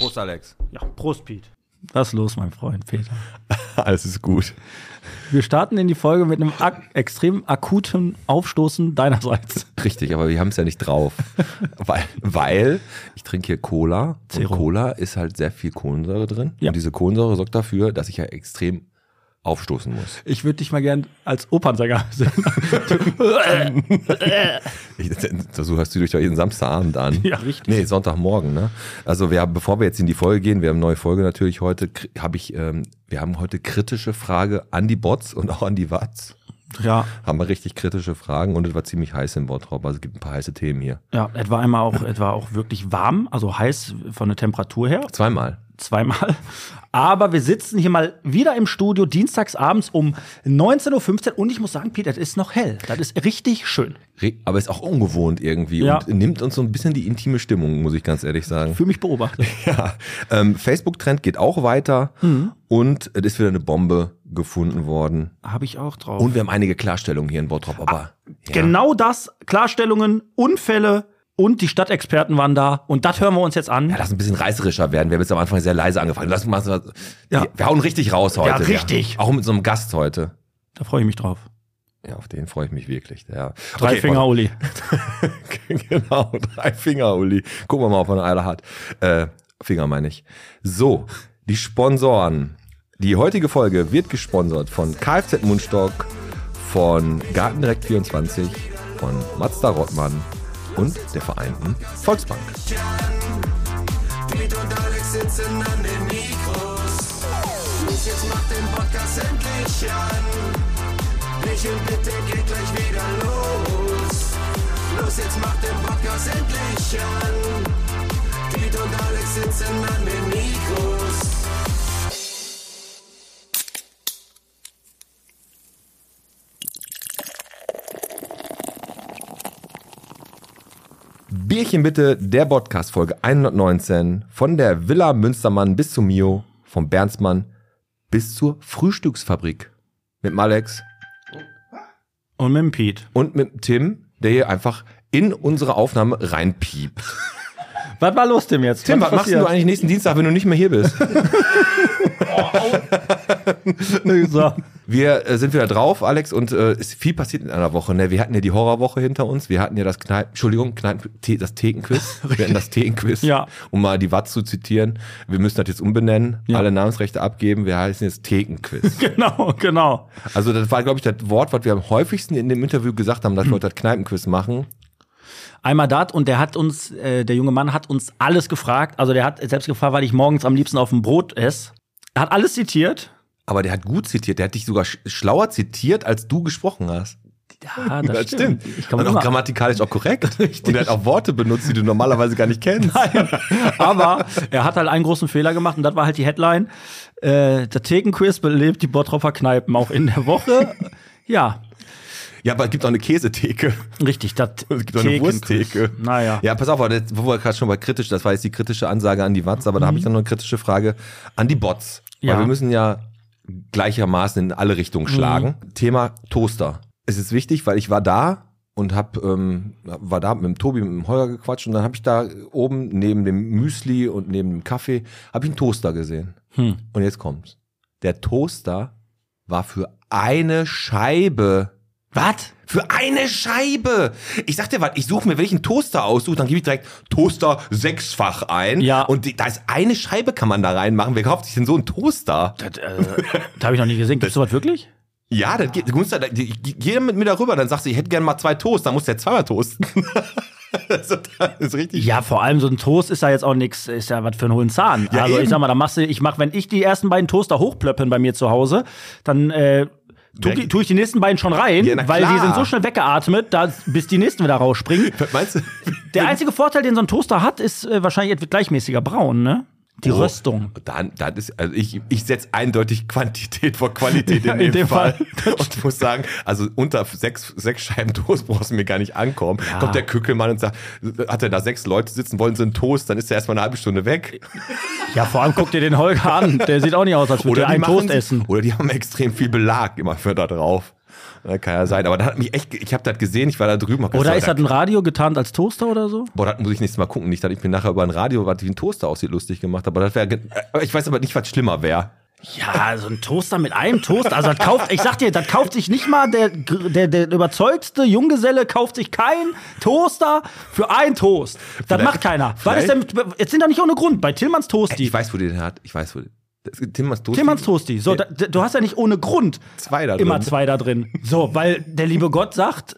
Prost, Alex. Ja, Prost, Pete. Was ist los, mein Freund Peter? Alles ist gut. Wir starten in die Folge mit einem ak extrem akuten Aufstoßen deinerseits. Richtig, aber wir haben es ja nicht drauf. weil, weil ich trinke hier Cola. Zero. Und Cola ist halt sehr viel Kohlensäure drin. Ja. Und diese Kohlensäure sorgt dafür, dass ich ja extrem aufstoßen muss. Ich würde dich mal gern als Opernsänger sehen. Ich, so hörst du dich doch jeden Samstagabend an. Ja, richtig. Nee, Sonntagmorgen, ne? Also wir haben, bevor wir jetzt in die Folge gehen, wir haben eine neue Folge natürlich heute, habe ich, ähm, wir haben heute kritische Frage an die Bots und auch an die Watts. ja, Haben wir richtig kritische Fragen und es war ziemlich heiß im Bottrop. Also es gibt ein paar heiße Themen hier. ja, etwa einmal auch, etwa auch wirklich warm, also heiß von der Temperatur her. Zweimal. Zweimal. Aber wir sitzen hier mal wieder im Studio, dienstags abends um 19.15 Uhr. Und ich muss sagen, Peter, das ist noch hell. Das ist richtig schön. Aber ist auch ungewohnt irgendwie Ja. und nimmt uns so ein bisschen die intime Stimmung, muss ich ganz ehrlich sagen. Für mich beobachtet. Ja, ähm, Facebook-Trend geht auch weiter Mhm. und es ist wieder eine Bombe gefunden worden. Habe ich auch drauf. Und wir haben einige Klarstellungen hier in Bottrop, aber ja. Genau das, Klarstellungen, Unfälle und die Stadtexperten waren da. Und das hören wir uns jetzt an. Ja, lass ein bisschen reißerischer werden. Wir haben jetzt am Anfang sehr leise angefangen. Lass mal, Ja. wir, hauen richtig raus heute. Ja, richtig. Auch mit so einem Gast heute. Da freue ich mich drauf. Ja, auf den freue ich mich wirklich. Ja. Drei Okay, Finger, Uli. genau, drei Finger, Uli. Gucken wir mal, ob er eine hat. Äh, Finger meine ich. So, die Sponsoren. Die heutige Folge wird gesponsert von Kfz Mundstock, von Gartendirekt 24, von Mazda Rottmann und der Vereinten Volksbank. Piet und Alex sitzen an den Mikros. Los, jetzt macht den Podcast endlich an. Michel, bitte geht gleich wieder los. Los, jetzt macht den Podcast endlich an. Piet und Alex sitzen an den Mikros. Bierchen bitte, der Podcast Folge 119 von der Villa Münstermann bis zum Mio, vom Bernsmann bis zur Frühstücksfabrik. Mit dem Alex Und mit dem Pete. und mit dem Tim, der hier einfach in unsere Aufnahme reinpiept. Was war los, Tim, jetzt? Tim, was machst du eigentlich nächsten Dienstag, wenn du nicht mehr hier bist? So. Wir äh, sind wieder drauf, Alex, und äh, ist viel passiert in einer Woche. Ne? Wir hatten ja die Horrorwoche hinter uns. Wir hatten ja das Kneipen, Entschuldigung, Kneipen, das Thekenquiz. Wir hatten das Thekenquiz, Ja. um mal die Watts zu zitieren. Wir müssen das jetzt umbenennen, Ja. alle Namensrechte abgeben. Wir heißen jetzt Thekenquiz. Genau, genau. also das war, glaube ich, das Wort, was wir am häufigsten in dem Interview gesagt haben, dass wir heute das Kneipenquiz machen. Einmal dat und der hat uns, äh, der junge Mann hat uns alles gefragt. Also der hat selbst gefragt, weil ich morgens am liebsten auf dem Brot esse. Er hat alles zitiert. Aber der hat gut zitiert. Der hat dich sogar sch schlauer zitiert, als du gesprochen hast. Ja, das, stimmt. Ich kann Und auch grammatikalisch auch korrekt. Und er hat auch Worte benutzt, die du normalerweise gar nicht kennst. Aber er hat halt einen großen Fehler gemacht und das war halt die Headline. Äh, der Thekenquiz belebt die Bottropper Kneipen auch in der Woche. ja, Ja, aber es gibt auch eine Käsetheke. richtig. Das Es gibt auch eine. Wursttheke. Naja. Ja, pass auf, das- wo wir gerade schon bei kritisch, das war jetzt die kritische Ansage an die Watts, aber da habe ich dann noch eine kritische Frage an die Bots. Ja. Weil wir müssen ja gleichermaßen in alle Richtungen schlagen. Thema Toaster. Es ist wichtig, weil ich war da und hab, ähm, war da mit dem Tobi, mit dem Holger gequatscht und dann habe ich da oben neben dem Müsli und neben dem Kaffee, habe ich einen Toaster gesehen. Hm. Und jetzt kommt's. Der Toaster war für eine Scheibe Was? für eine Scheibe. Ich sag dir was, ich suche mir, wenn ich einen Toaster aussuche, dann gebe ich direkt Toaster sechsfach ein. Ja. Und die, da ist eine Scheibe, kann man da reinmachen. Wer kauft sich denn so einen Toaster? Das, äh, das habe ich noch nie gesehen. Gibt's sowas wirklich? Ja, das geht, da, geh mit mir darüber, dann sagst du, ich hätte gerne mal zwei Toast, dann muss der zweimal toasten. also, das ist richtig. Ja, vor allem so ein Toast ist ja jetzt auch nix, ist ja was für einen hohen Zahn. Ja, also eben. ich sag mal, da machst du, ich mach, wenn ich die ersten beiden Toaster hochplöppen bei mir zu Hause, dann äh, tu, Weg. die, tu ich die nächsten beiden schon rein, Ja, weil die sind so schnell weggeatmet, da, bis die nächsten wieder rausspringen. Meinst du? Der einzige Vorteil, den so ein Toaster hat, ist äh, wahrscheinlich etwas gleichmäßiger braun, ne? Die Oh, Röstung. Dann, dann ist, also ich, ich setze eindeutig Quantität vor Qualität Ja, in, in dem dem Fall. Fall. Und ich muss sagen, also unter sechs, sechs Scheiben Toast brauchst du mir gar nicht ankommen. Kommt der Kückelmann und sagt, hat er da sechs Leute sitzen, wollen sie einen Toast, dann ist er erstmal eine halbe Stunde weg. Ja, vor allem guck dir den Holger an. Der sieht auch nicht aus, als würde er einen machen Toast essen. Oder die haben extrem viel Belag immer für da drauf. Ja, Kann ja sein, aber da hat mich echt, ich habe das gesehen, ich war da drüben. Oder gesagt, ist das ein Radio getarnt als Toaster oder so? Boah, das muss ich nächstes Mal gucken. Nicht, dass ich mir nachher über ein Radio, was wie ein Toaster aussieht, lustig gemacht habe. Aber das wäre, ich weiß aber nicht, was schlimmer wäre. Ja, so ein Toaster mit einem Toast. Also das kauft, ich sag dir, das kauft sich nicht mal der, der, der überzeugtste Junggeselle kauft sich kein Toaster für ein Toast. Das Vielleicht- macht keiner. Was ist denn, jetzt sind doch nicht ohne Grund. Bei Tillmanns Toasty. Ich weiß, wo der den hat. Ich weiß, wo. Das ist Timmers Toast. Tillmanns Toasty. So, da, du hast ja nicht ohne Grund Zwei da immer zwei da drin. So, weil der liebe Gott sagt,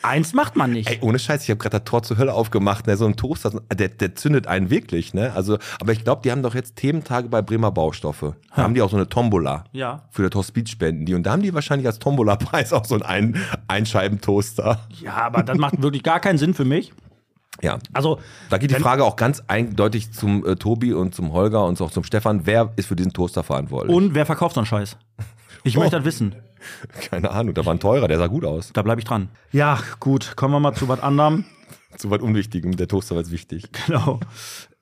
eins macht man nicht. Ey, ohne Scheiß, ich habe gerade das Tor zur Hölle aufgemacht. Ne? So ein Toaster, der, der zündet einen wirklich. Ne? Also, aber ich glaube, die haben doch jetzt Thementage bei Bremer Baustoffe. Da haben die auch so eine Tombola. Ja. Für das Hospiz spenden die. Und da haben die wahrscheinlich als Tombola-Preis auch so einen Ein Einscheibentoaster. Ja, aber das macht wirklich gar keinen Sinn für mich. Ja. Also, Da geht die Frage auch ganz eindeutig zum äh, Tobi und zum Holger und auch zum Stefan. Wer ist für diesen Toaster verantwortlich? und wer verkauft so einen Scheiß? Ich möchte das wissen. Keine Ahnung, da war ein teurer, der sah gut aus. Da bleibe ich dran. Ja, gut, kommen wir mal zu was anderem. Zu was Unwichtigem, der Toaster war jetzt wichtig. Genau.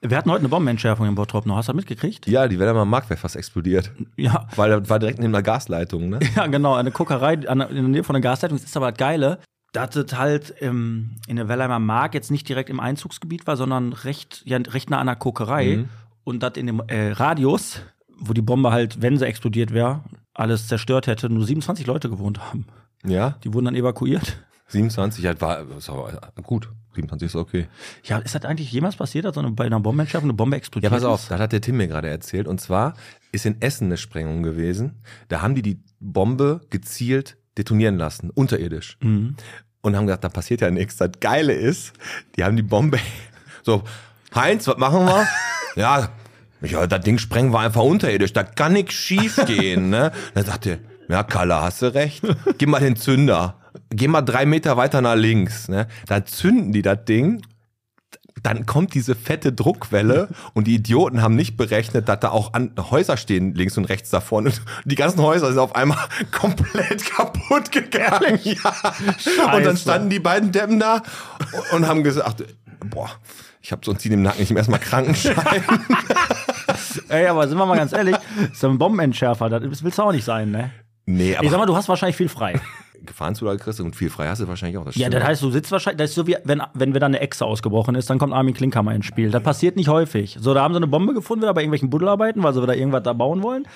Wir hatten heute eine Bombenentschärfung im Bottrop noch. Hast du das mitgekriegt? Ja, die Wäldermann Mark wäre fast explodiert. Ja. Weil das war direkt neben der Gasleitung, ne? Ja, genau. Eine Kokerei in der Nähe von der Gasleitung. Das ist aber das Geile, dass es halt ähm, in der Wellheimer Mark jetzt nicht direkt im Einzugsgebiet war, sondern recht, ja, recht nah an der Kokerei. Und dass in dem äh, Radius, wo die Bombe halt, wenn sie explodiert wäre, alles zerstört hätte, nur 27 Leute gewohnt haben. Ja, Die wurden dann evakuiert. 27, ja, war ist aber gut. 27 ist okay. Ja, ist das eigentlich jemals passiert, dass so eine, bei einer Bombenentschärfung eine Bombe Ja, explodiert pass auf, das hat der Tim mir gerade erzählt. Und zwar ist in Essen eine Sprengung gewesen. Da haben die die Bombe gezielt detonieren lassen, unterirdisch. Mhm. Und haben gesagt, da passiert ja nichts. Das Geile ist, die haben die Bombe so, Heinz, was machen wir? ja, ja, das Ding sprengen wir einfach unterirdisch. Da kann nichts schief gehen, ne? Dann sagt er, ja, Kalle, hast du recht. Gib mal den Zünder. Geh mal drei Meter weiter nach links, ne? Da zünden die das Ding dann kommt diese fette Druckwelle und die Idioten haben nicht berechnet, dass da auch an Häuser stehen links und rechts davon und die ganzen Häuser sind auf einmal komplett kaputt gegangen. Ja. Und dann standen die beiden Deppen da und haben gesagt, boah, ich habe so ein Ziel im Nacken, ich nehme erstmal Krankenschein. Ey, aber sind wir mal ganz ehrlich, so ein Bombenentschärfer, das willst du auch nicht sein, ne? nee, Ich sag aber mal, du hast wahrscheinlich viel frei. Gefahrenzulage kriegst und viel frei hast du wahrscheinlich auch. Das Ja, das heißt, du sitzt wahrscheinlich, das ist so wie, wenn, wenn wir dann eine Echse ausgebrochen ist, dann kommt Armin Klinkhammer ins Spiel. Das passiert nicht häufig. So, da haben sie eine Bombe gefunden, wieder bei irgendwelchen Buddelarbeiten, weil sie wieder irgendwas da bauen wollen.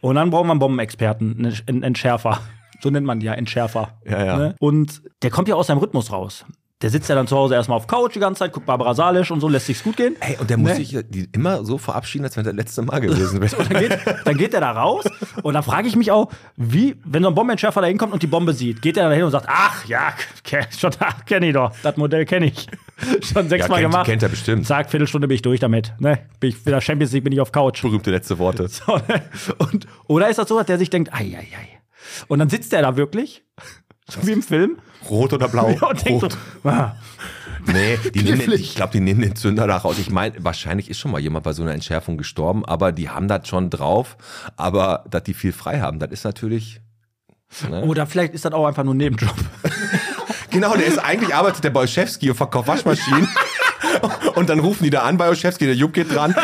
Und dann brauchen wir einen Bombenexperten, einen einen Entschärfer. So nennt man die ja, Entschärfer. Ja, ja. Ne? Und der kommt ja aus seinem Rhythmus raus. Der sitzt ja dann zu Hause erstmal auf Couch die ganze Zeit, guckt Barbara Salisch und so, lässt sich's gut gehen. Ey, und der muss Ne? sich die immer so verabschieden, als wenn das letzte Mal gewesen wäre. Dann geht, dann geht er da raus und dann frage ich mich auch, wie, wenn so ein Bombenentschärfer da hinkommt und die Bombe sieht, geht er da hin und sagt, ach ja, schon kenne ich doch, das Modell kenne ich. Schon sechsmal kennt- gemacht. kennt er bestimmt. Zack, Viertelstunde bin ich durch damit. Ne? Bin ich wieder Champions League, bin ich auf Couch. Berühmte letzte Worte. So, ne? und, oder ist das so, dass der sich denkt, ei, ei, ei. Und dann sitzt er da wirklich, so wie im Film, Rot oder blau? und denkt Rot. so, ah, Nee, die nehmen den, ich glaube, die nehmen den Zünder da raus. Ich meine, wahrscheinlich ist schon mal jemand bei so einer Entschärfung gestorben, aber die haben das schon drauf. Aber dass die viel frei haben, das ist natürlich. Ne? oder vielleicht ist das auch einfach nur ein Nebenjob. Genau, der ist eigentlich arbeitet der bei Olszewski und verkauft Waschmaschinen. und dann rufen die da an bei Olszewski, der Jupp geht dran.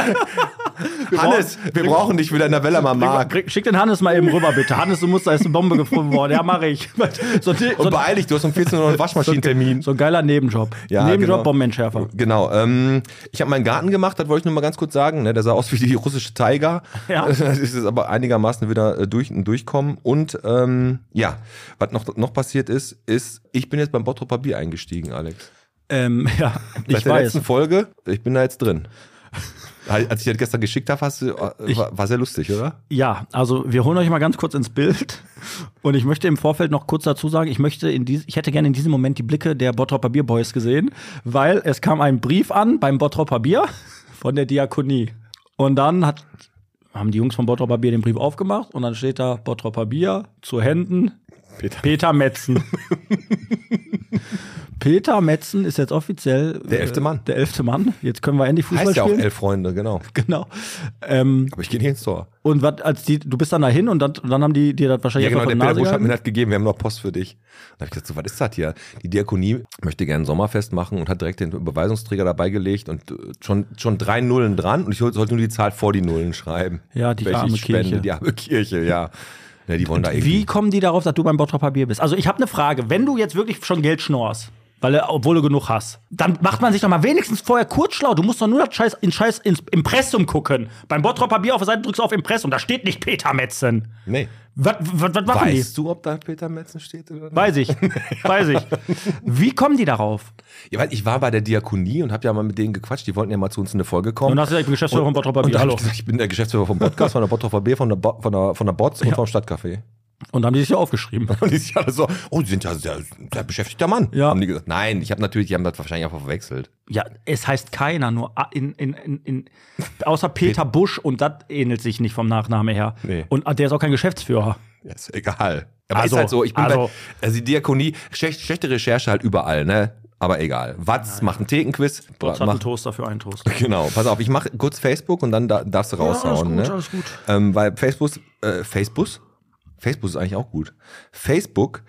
Hannes, wir brauchen dich wieder in der Wellermer Mark. Bring- Schick den Hannes mal eben rüber, bitte. Hannes, du musst, da ist eine Bombe gefunden worden. Ja, mache ich. So, so, Und beeil dich, du hast um 14 Uhr einen Waschmaschinentermin. so ein geiler Nebenjob. Ja, Nebenjob, genau. Bombenentschärfer. Genau. Ähm, ich habe meinen Garten gemacht, das wollte ich nur mal ganz kurz sagen. Ne? Der sah aus wie die russische Tiger. Ja. Das ist aber einigermaßen wieder äh, durch, durchkommen. Und ähm, ja, was noch, noch passiert ist, ist, ich bin jetzt beim Bottroper Bier eingestiegen, Alex. Ähm, ja, Seit ich der weiß. letzten Folge, ich bin da jetzt drin. Als ich das gestern geschickt habe, hast du, äh, war, war sehr lustig, oder? Ja, also wir holen euch mal ganz kurz ins Bild. Und ich möchte im Vorfeld noch kurz dazu sagen, ich möchte in dies, ich hätte gerne in diesem Moment die Blicke der Bottropper Bierboys gesehen, weil es kam ein Brief an beim Bottropper Bier von der Diakonie. Und dann hat, haben die Jungs von Bottropper Bier den Brief aufgemacht und dann steht da Bottropper Bier zu Händen Peter. Peter Metzen. Peter Metzen ist jetzt offiziell Der elfte äh, Mann. Der elfte Mann. Jetzt können wir endlich Fußball Heißt ja auch spielen. elf Freunde, genau. Genau. Ähm, Aber ich gehe nicht ins Tor. und was, als die, du bist dann dahin und dann, und dann haben die dir das wahrscheinlich Ja, genau, der Peter Busch hat mir das gegeben, wir haben noch Post für dich. Dann habe ich gesagt, so, was ist das hier? Die Diakonie möchte gerne ein Sommerfest machen und hat direkt den Überweisungsträger dabei gelegt und äh, schon, schon drei Nullen dran und ich sollte nur die Zahl vor die Nullen schreiben. Ja, die arme spende, Kirche. Die arme Kirche, ja. Ja, die wollen da Wie irgendwie. kommen die darauf, dass du beim Bottroper Bier bist? Also ich habe eine Frage. Wenn du jetzt wirklich schon Geld schnorst, weil du, obwohl du genug hast, dann macht man sich doch mal wenigstens vorher kurz schlau. Du musst doch nur das Scheiß, in Scheiß ins Impressum gucken. Beim Bottroper Bier auf der Seite drückst du auf Impressum. Da steht nicht Peter Metzen. Nee. Was, was, was machen die? Weißt du, ob da Peter Metzen steht oder nicht? Weiß ich. Weiß ich. Wie kommen die darauf? Ja, weil ich war bei der Diakonie und habe ja mal mit denen gequatscht. Die wollten ja mal zu uns in eine Folge kommen. Und hast du gesagt, ich bin Geschäftsführer Bottroper und Bier. da hab Hallo. Ich, ich bin der Geschäftsführer vom Podcast, von der Bottroper Bier, von der, Bo von der, von der Bots und vom Stadtcafé. Und dann haben die sich ja aufgeschrieben. Und die sind alle so, oh, die sind ja sehr, sehr beschäftigter Mann. Ja. Haben die gesagt. Nein, ich habe natürlich, die haben das wahrscheinlich einfach verwechselt. Ja, es heißt keiner, nur in, in, in, in außer Peter Busch und das ähnelt sich nicht vom Nachname her. Nee. Und der ist auch kein Geschäftsführer. Ja, ist egal. Aber Also, ist halt so, ich bin also- bei, also die Diakonie, schlecht, schlechte Recherche halt überall, ne? Aber egal. Watz macht einen Thekenquiz. Trotz hat einen Toaster für einen Toast. Genau, pass auf, ich mache kurz Facebook und dann da, darfst du raushauen. ne? alles gut. Ähm, weil Facebook, äh, Facebook, Facebook ist eigentlich auch gut. Facebook,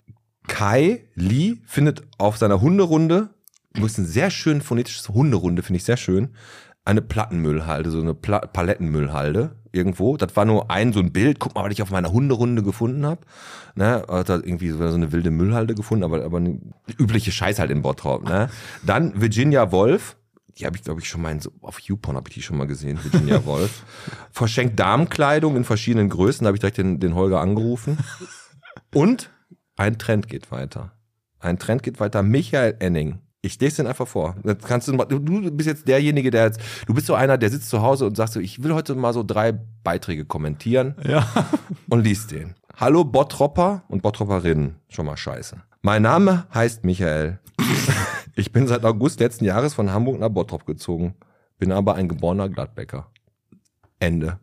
Kai Lee findet auf seiner Hunderunde, muss ein sehr schön phonetisches Hunderunde, finde ich sehr schön, eine Plattenmüllhalde, so eine Pla Palettenmüllhalde irgendwo. Das war nur ein so ein Bild. Guck mal, was ich auf meiner Hunderunde gefunden habe. Ne, hat er irgendwie so so eine wilde Müllhalde gefunden, aber aber eine übliche Scheiß halt in Bottrop. Ne? Dann Virginia Wolf. Die habe ich, glaube ich, schon mal in so, auf YouPorn habe ich die schon mal gesehen, Virginia Wolf. Verschenkt Damenkleidung in verschiedenen Größen, da habe ich direkt den, den Holger angerufen. Und ein Trend geht weiter. Ein Trend geht weiter. Michael Enning. Ich lese den einfach vor. Das kannst du, mal- du bist jetzt derjenige, der jetzt, du bist so einer, der sitzt zu Hause und sagt so, ich will heute mal so drei Beiträge kommentieren Ja. und liest den. Hallo Bottropper und Bottropperinnen. Schon mal scheiße. Mein Name heißt Michael. Ich bin seit August letzten Jahres von Hamburg nach Bottrop gezogen. Bin aber ein geborener Gladbecker. Ende.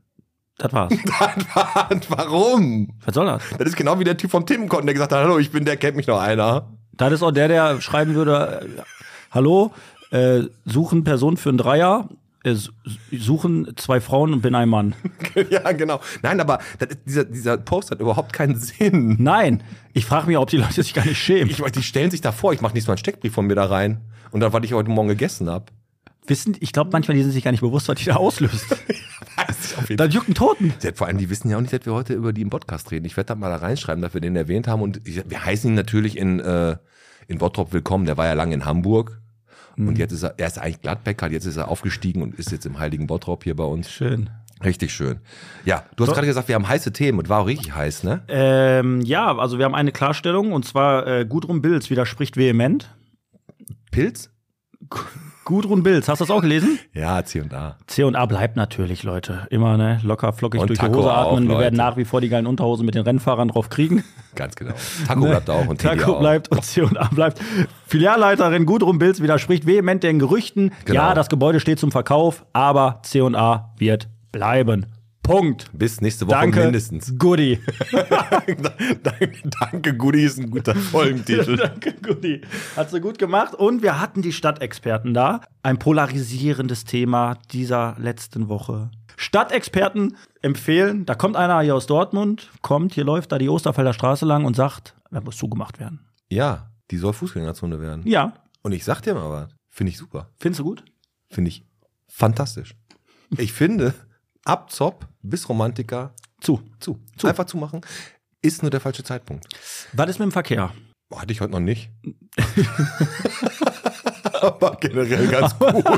Das war's. Warum? Was soll das? Das ist genau wie der Typ vom Timcon, der gesagt hat, hallo, ich bin der, kennt mich noch einer. Das ist auch der, der schreiben würde: äh, Hallo, äh, suchen Person für einen Dreier, suchen zwei Frauen und bin ein Mann. ja, genau. Nein, aber das dieser, dieser Post hat überhaupt keinen Sinn. Nein, ich frage mich, ob die Leute sich gar nicht schämen. Ich, die stellen sich da vor, ich mache nicht so einen Steckbrief von mir da rein. Und dann, was ich heute Morgen gegessen habe. Wissen, ich glaube manchmal, die sind sich gar nicht bewusst, was die da auslöst. Dann juckt ein Toten. Vor allem, die wissen ja auch nicht, dass wir heute über die im Podcast reden. Ich werde da mal da reinschreiben, dass wir den erwähnt haben. Und wir heißen ihn natürlich in, äh, in Bottrop willkommen. Der war ja lange in Hamburg. Und jetzt ist er, er ist eigentlich Gladbecker, jetzt ist er aufgestiegen und ist jetzt im heiligen Bottrop hier bei uns. Schön. Richtig schön. Ja, du hast gerade gesagt, wir haben heiße Themen und war auch richtig heiß, ne? Ähm, ja, also wir haben eine Klarstellung und zwar äh, Gudrun Bills widerspricht vehement. Pilz? Gudrun Bills, hast du das auch gelesen? Ja, C und A. C und A bleibt natürlich, Leute. Immer ne, locker flockig Und durch die Taco Hose auch, atmen. Wir Leute. werden nach wie vor die geilen Unterhosen mit den Rennfahrern drauf kriegen. Ganz genau. Taco bleibt auch und Taco auch. bleibt und C und A bleibt. Filialleiterin Gudrun Bills widerspricht vehement den Gerüchten. Genau. Ja, das Gebäude steht zum Verkauf, aber C und A wird bleiben. Punkt. Bis nächste Woche Danke, mindestens. Goodie. danke, danke, Goodie ist ein guter Folgentitel. Danke, Goodie. Hat sie gut gemacht. Und wir hatten die Stadtexperten da. Ein polarisierendes Thema dieser letzten Woche. Stadtexperten empfehlen, da kommt einer hier aus Dortmund, kommt, hier läuft da die Osterfelder Straße lang und sagt, da muss zugemacht werden. ja, die soll Fußgängerzone werden. Ja, Und ich sag dir mal was. Finde ich super. findest du gut? Finde ich fantastisch. Ich finde, ab Zopp bis Romantiker Zu. zu. Einfach zumachen. Ist nur der falsche Zeitpunkt. Was ist mit dem Verkehr? Boah, hatte ich heute noch nicht. Aber generell ganz gut.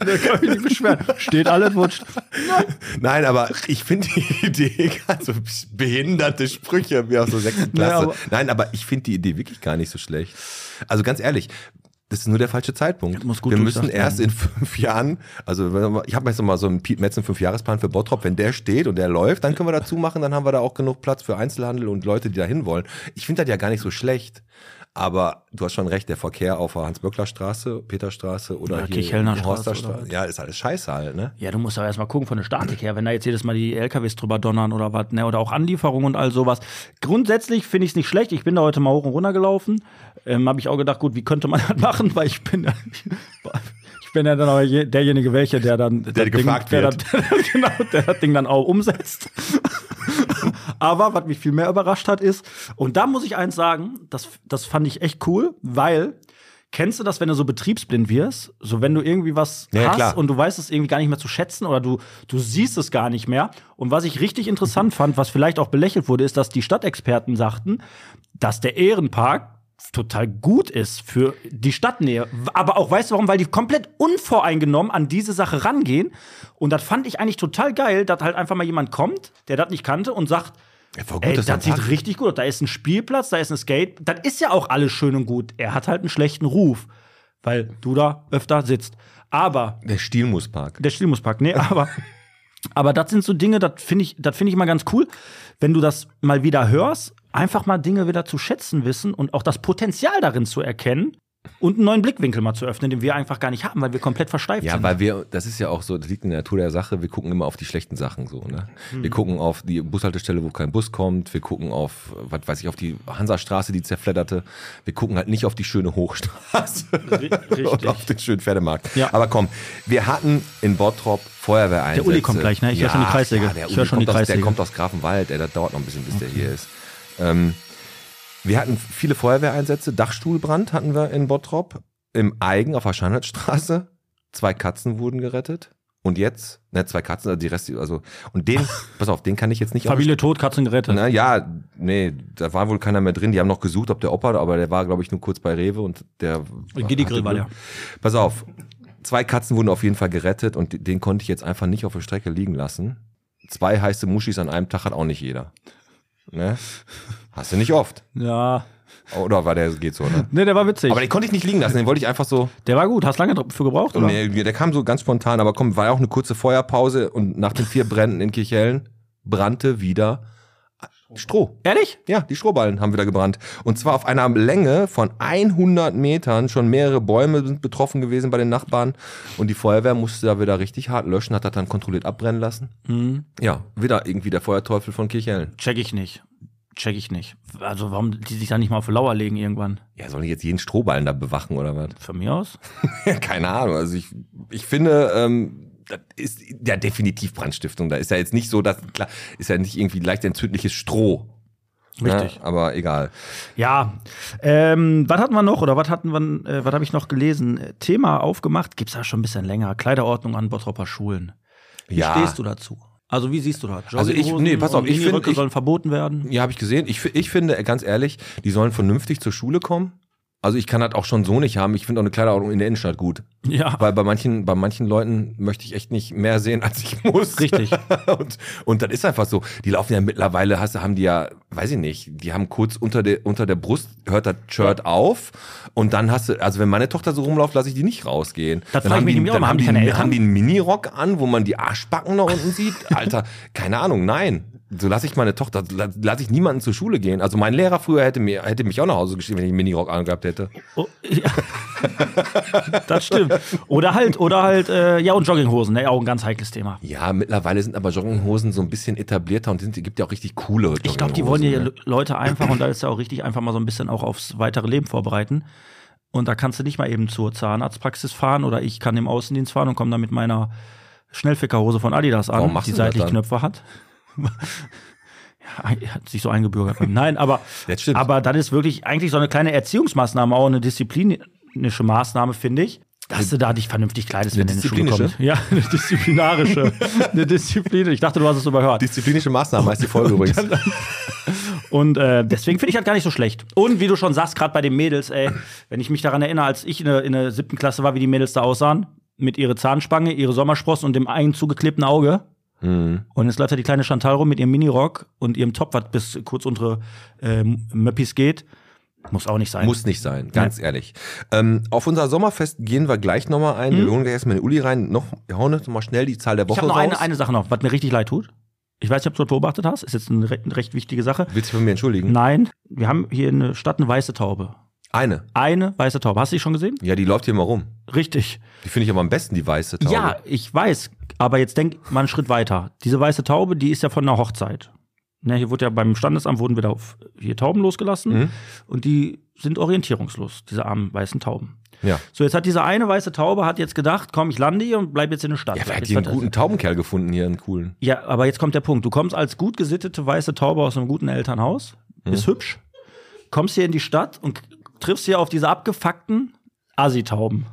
Da kann ich nicht beschweren. Steht alles wurscht. Nein, aber ich finde die Idee ganz so behinderte Sprüche wie aus der sechsten Naja, Klasse. aber- Nein, aber ich finde die Idee wirklich gar nicht so schlecht. Also ganz ehrlich, das ist nur der falsche Zeitpunkt. wir müssen erst in fünf Jahren, also ich habe jetzt mal so einen Piet Metzen Fünfjahresplan für Bottrop, wenn der steht und der läuft, dann können wir dazu machen, dann haben wir da auch genug Platz für Einzelhandel und Leute, die da hin wollen. Ich finde das ja gar nicht so schlecht. Aber du hast schon recht, der Verkehr auf der Hans-Böckler-Straße, Peterstraße oder Ja, hier Kirchhellner Straße Horsterstraße. Ja, ist alles scheiße halt, ne? Ja, du musst aber erstmal gucken von der Statik her, wenn da jetzt jedes Mal die LKWs drüber donnern oder was, ne, oder auch Anlieferungen und all sowas. Grundsätzlich finde ich es nicht schlecht. Ich bin da heute mal hoch und runter gelaufen. Ähm, Habe ich auch gedacht, gut, wie könnte man das machen, weil ich bin, ich bin ja dann auch je- derjenige, welche, der dann das gefragt der, wird. dann- genau, der das Ding dann auch umsetzt. Aber was mich viel mehr überrascht hat, ist, und da muss ich eins sagen, das, das fand ich echt cool, weil Kennst du das, wenn du so betriebsblind wirst? So, wenn du irgendwie was Ja, hast klar. und du weißt es irgendwie gar nicht mehr zu schätzen oder du, du siehst es gar nicht mehr. Und was ich richtig interessant fand, was vielleicht auch belächelt wurde, ist, dass die Stadtexperten sagten, dass der Ehrenpark total gut ist für die Stadtnähe. Aber auch, weißt du warum? Weil die komplett unvoreingenommen an diese Sache rangehen. Und das fand ich eigentlich total geil, dass halt einfach mal jemand kommt, der das nicht kannte und sagt, voll gut, Ey, das er sieht packt. richtig gut aus. Da ist ein Spielplatz, da ist ein Skate. Das ist ja auch alles schön und gut. Er hat halt einen schlechten Ruf, weil du da öfter sitzt. Aber Der Stilmuspark. der Stilmuspark, nee, aber aber das sind so Dinge, das finde ich, das finde ich mal ganz cool, wenn du das mal wieder hörst, einfach mal Dinge wieder zu schätzen wissen und auch das Potenzial darin zu erkennen und einen neuen Blickwinkel mal zu öffnen, den wir einfach gar nicht haben, weil wir komplett versteift Ja, sind. weil wir, das ist ja auch so, das liegt in der Natur der Sache, wir gucken immer auf die schlechten Sachen so, ne? Hm. Wir gucken auf die Bushaltestelle, wo kein Bus kommt, wir gucken auf, was weiß ich, auf die Hansastraße, die zerfledderte. Wir gucken halt nicht auf die schöne Hochstraße richtig. und auf den schönen Pferdemarkt. Ja. Aber komm, wir hatten in Bottrop Feuerwehreinsätze. Der Uli kommt gleich, ne? Ich höre schon die Kreissäge. Ja, der Ich Uli schon die kommt aus, der Kreissäge. kommt aus Grafenwald, ey, das dauert noch ein bisschen, bis der hier ist. Ähm, wir hatten viele Feuerwehreinsätze. Dachstuhlbrand hatten wir in Bottrop. Im Eigen auf der Scheinheitsstraße. Zwei Katzen wurden gerettet. Und jetzt, ne, zwei Katzen, also die Rest, also, und den, pass auf, den kann ich jetzt nicht Familie tot, Katzen gerettet. na ja, nee, da war wohl keiner mehr drin. Die haben noch gesucht, ob der Opa, aber der war, glaube ich, nur kurz bei Rewe und der. Giddy Grill hatte war der. Pass auf. Zwei Katzen wurden auf jeden Fall gerettet und den konnte ich jetzt einfach nicht auf der Strecke liegen lassen. Zwei heiße Muschis an einem Tag hat auch nicht jeder. Ne? Hast du nicht oft. Ja. Oder war der, geht so, ne? Ne, der war witzig. Aber den konnte ich nicht liegen lassen, den wollte ich einfach so. der war gut. Hast lange dafür gebraucht, oder? Nee, der kam so ganz spontan, aber komm, war ja auch eine kurze Feuerpause und nach den vier Bränden in Kirchhellen brannte wieder Stroh. Ehrlich? Ja, die Strohballen haben wieder gebrannt. Und zwar auf einer Länge von 100 Metern. Schon mehrere Bäume sind betroffen gewesen bei den Nachbarn. Und die Feuerwehr musste da wieder richtig hart löschen, hat das dann kontrolliert abbrennen lassen. Hm. Ja, wieder irgendwie der Feuerteufel von Kirchhellen. Check ich nicht. Check ich nicht. Also, warum die sich da nicht mal auf Lauer legen irgendwann? Ja, sollen die jetzt jeden Strohballen da bewachen oder was? Von mir aus? Keine Ahnung. Also ich, ich finde, ähm, das ist ja definitiv Brandstiftung. Da ist ja jetzt nicht so, dass, klar, ist ja nicht irgendwie leicht entzündliches Stroh. Richtig. Ne? Aber egal. Ja. Ähm, was hatten wir noch oder was hatten wir, äh, was habe ich noch gelesen? Thema aufgemacht, gibt's ja schon ein bisschen länger. Kleiderordnung an Bottropper Schulen. Wie Ja. stehst du dazu? Also, wie siehst du das? Also ich- nee, pass auf, ich find- Miniröcke ich- sollen verboten werden. Ja, habe ich gesehen. Ich, ich finde, ganz ehrlich, die sollen vernünftig zur Schule kommen. Also ich kann das auch schon so nicht haben. Ich finde auch eine Kleiderordnung in der Innenstadt gut. Ja. Weil bei manchen, bei manchen Leuten möchte ich echt nicht mehr sehen, als ich muss. Richtig. und, und das ist einfach so. Die laufen ja mittlerweile, hast, du- haben die ja, weiß ich nicht, die haben kurz unter der, unter der Brust, hört das Shirt auf. Und dann hast du, also wenn meine Tochter so rumläuft, lasse ich die nicht rausgehen. Das dann haben mich die, dann haben die, haben die einen Minirock an, wo man die Arschbacken noch unten sieht. Alter, keine Ahnung, nein. So lasse ich meine Tochter, la- lasse ich niemanden zur Schule gehen. Also mein Lehrer früher hätte mir, hätte mich auch nach Hause geschrieben, wenn ich einen Minirock angehabt hätte. Oh, ja. das stimmt. Oder halt, oder halt, äh, ja, und Jogginghosen, ne? Auch ein ganz heikles Thema. Ja, mittlerweile sind aber Jogginghosen so ein bisschen etablierter und sind, gibt ja auch richtig coole Jogginghosen. Ich glaube, die wollen ja ne? Leute einfach, und da ist ja auch richtig, einfach mal so ein bisschen auch aufs weitere Leben vorbereiten. Und da kannst du nicht mal eben zur Zahnarztpraxis fahren oder ich kann im Außendienst fahren und komme dann mit meiner Schnellfickerhose von Adidas an, die seitlich? Knöpfe hat. Ja, hat sich so eingebürgert. Nein, aber, aber das ist wirklich eigentlich so eine kleine Erziehungsmaßnahme, auch eine disziplinische Maßnahme, finde ich. Dass du da dich vernünftig kleidest, wenn du in die Schule kommst. Ja, eine disziplinarische. eine Disziplin. Ich dachte, du hast es überhört. Disziplinische Maßnahmen heißt die Folge übrigens. Und äh, deswegen finde ich das gar nicht so schlecht. Und wie du schon sagst, gerade bei den Mädels, ey, wenn ich mich daran erinnere, als ich in der, in der siebten Klasse war, wie die Mädels da aussahen, mit ihrer Zahnspange, ihre Sommersprossen und dem einen zugeklebten Auge. Mhm. Und jetzt läuft da die kleine Chantal rum mit ihrem Minirock und ihrem Top, was bis kurz untere ähm, Möppis geht. Muss auch nicht sein. Muss nicht sein, ganz ehrlich. Ähm, auf unser Sommerfest gehen wir gleich nochmal ein. Wir holen gleich erstmal den Uli rein. Noch, wir hauen jetzt noch mal schnell die Zahl der ich Woche habe noch raus. eine, eine Sache noch, was mir richtig leid tut. Ich weiß nicht, ob du das beobachtet hast. Ist jetzt eine recht, eine recht wichtige Sache. Willst du von mir entschuldigen? Nein, wir haben hier in der Stadt eine weiße Taube. Eine. Eine weiße Taube. Hast du die schon gesehen? Ja, die läuft hier mal rum. Richtig. Die finde ich aber am besten, die weiße Taube. Ja, ich weiß. Aber jetzt denk mal einen Schritt weiter. Diese weiße Taube, die ist ja von einer Hochzeit. Ne, hier wurde ja beim Standesamt wurden wieder auf hier Tauben losgelassen Mhm. und die sind orientierungslos, diese armen weißen Tauben. Ja. So, jetzt hat diese eine weiße Taube hat jetzt gedacht, komm, ich lande hier und bleib jetzt in der Stadt. Ja, wer hat Jetzt hier einen guten Taubenkerl gefunden, hier einen coolen. ja, aber jetzt kommt der Punkt. Du kommst als gut gesittete weiße Taube aus einem guten Elternhaus, bist Mhm. hübsch, kommst hier in die Stadt und triffst hier auf diese abgefuckten Asitauben.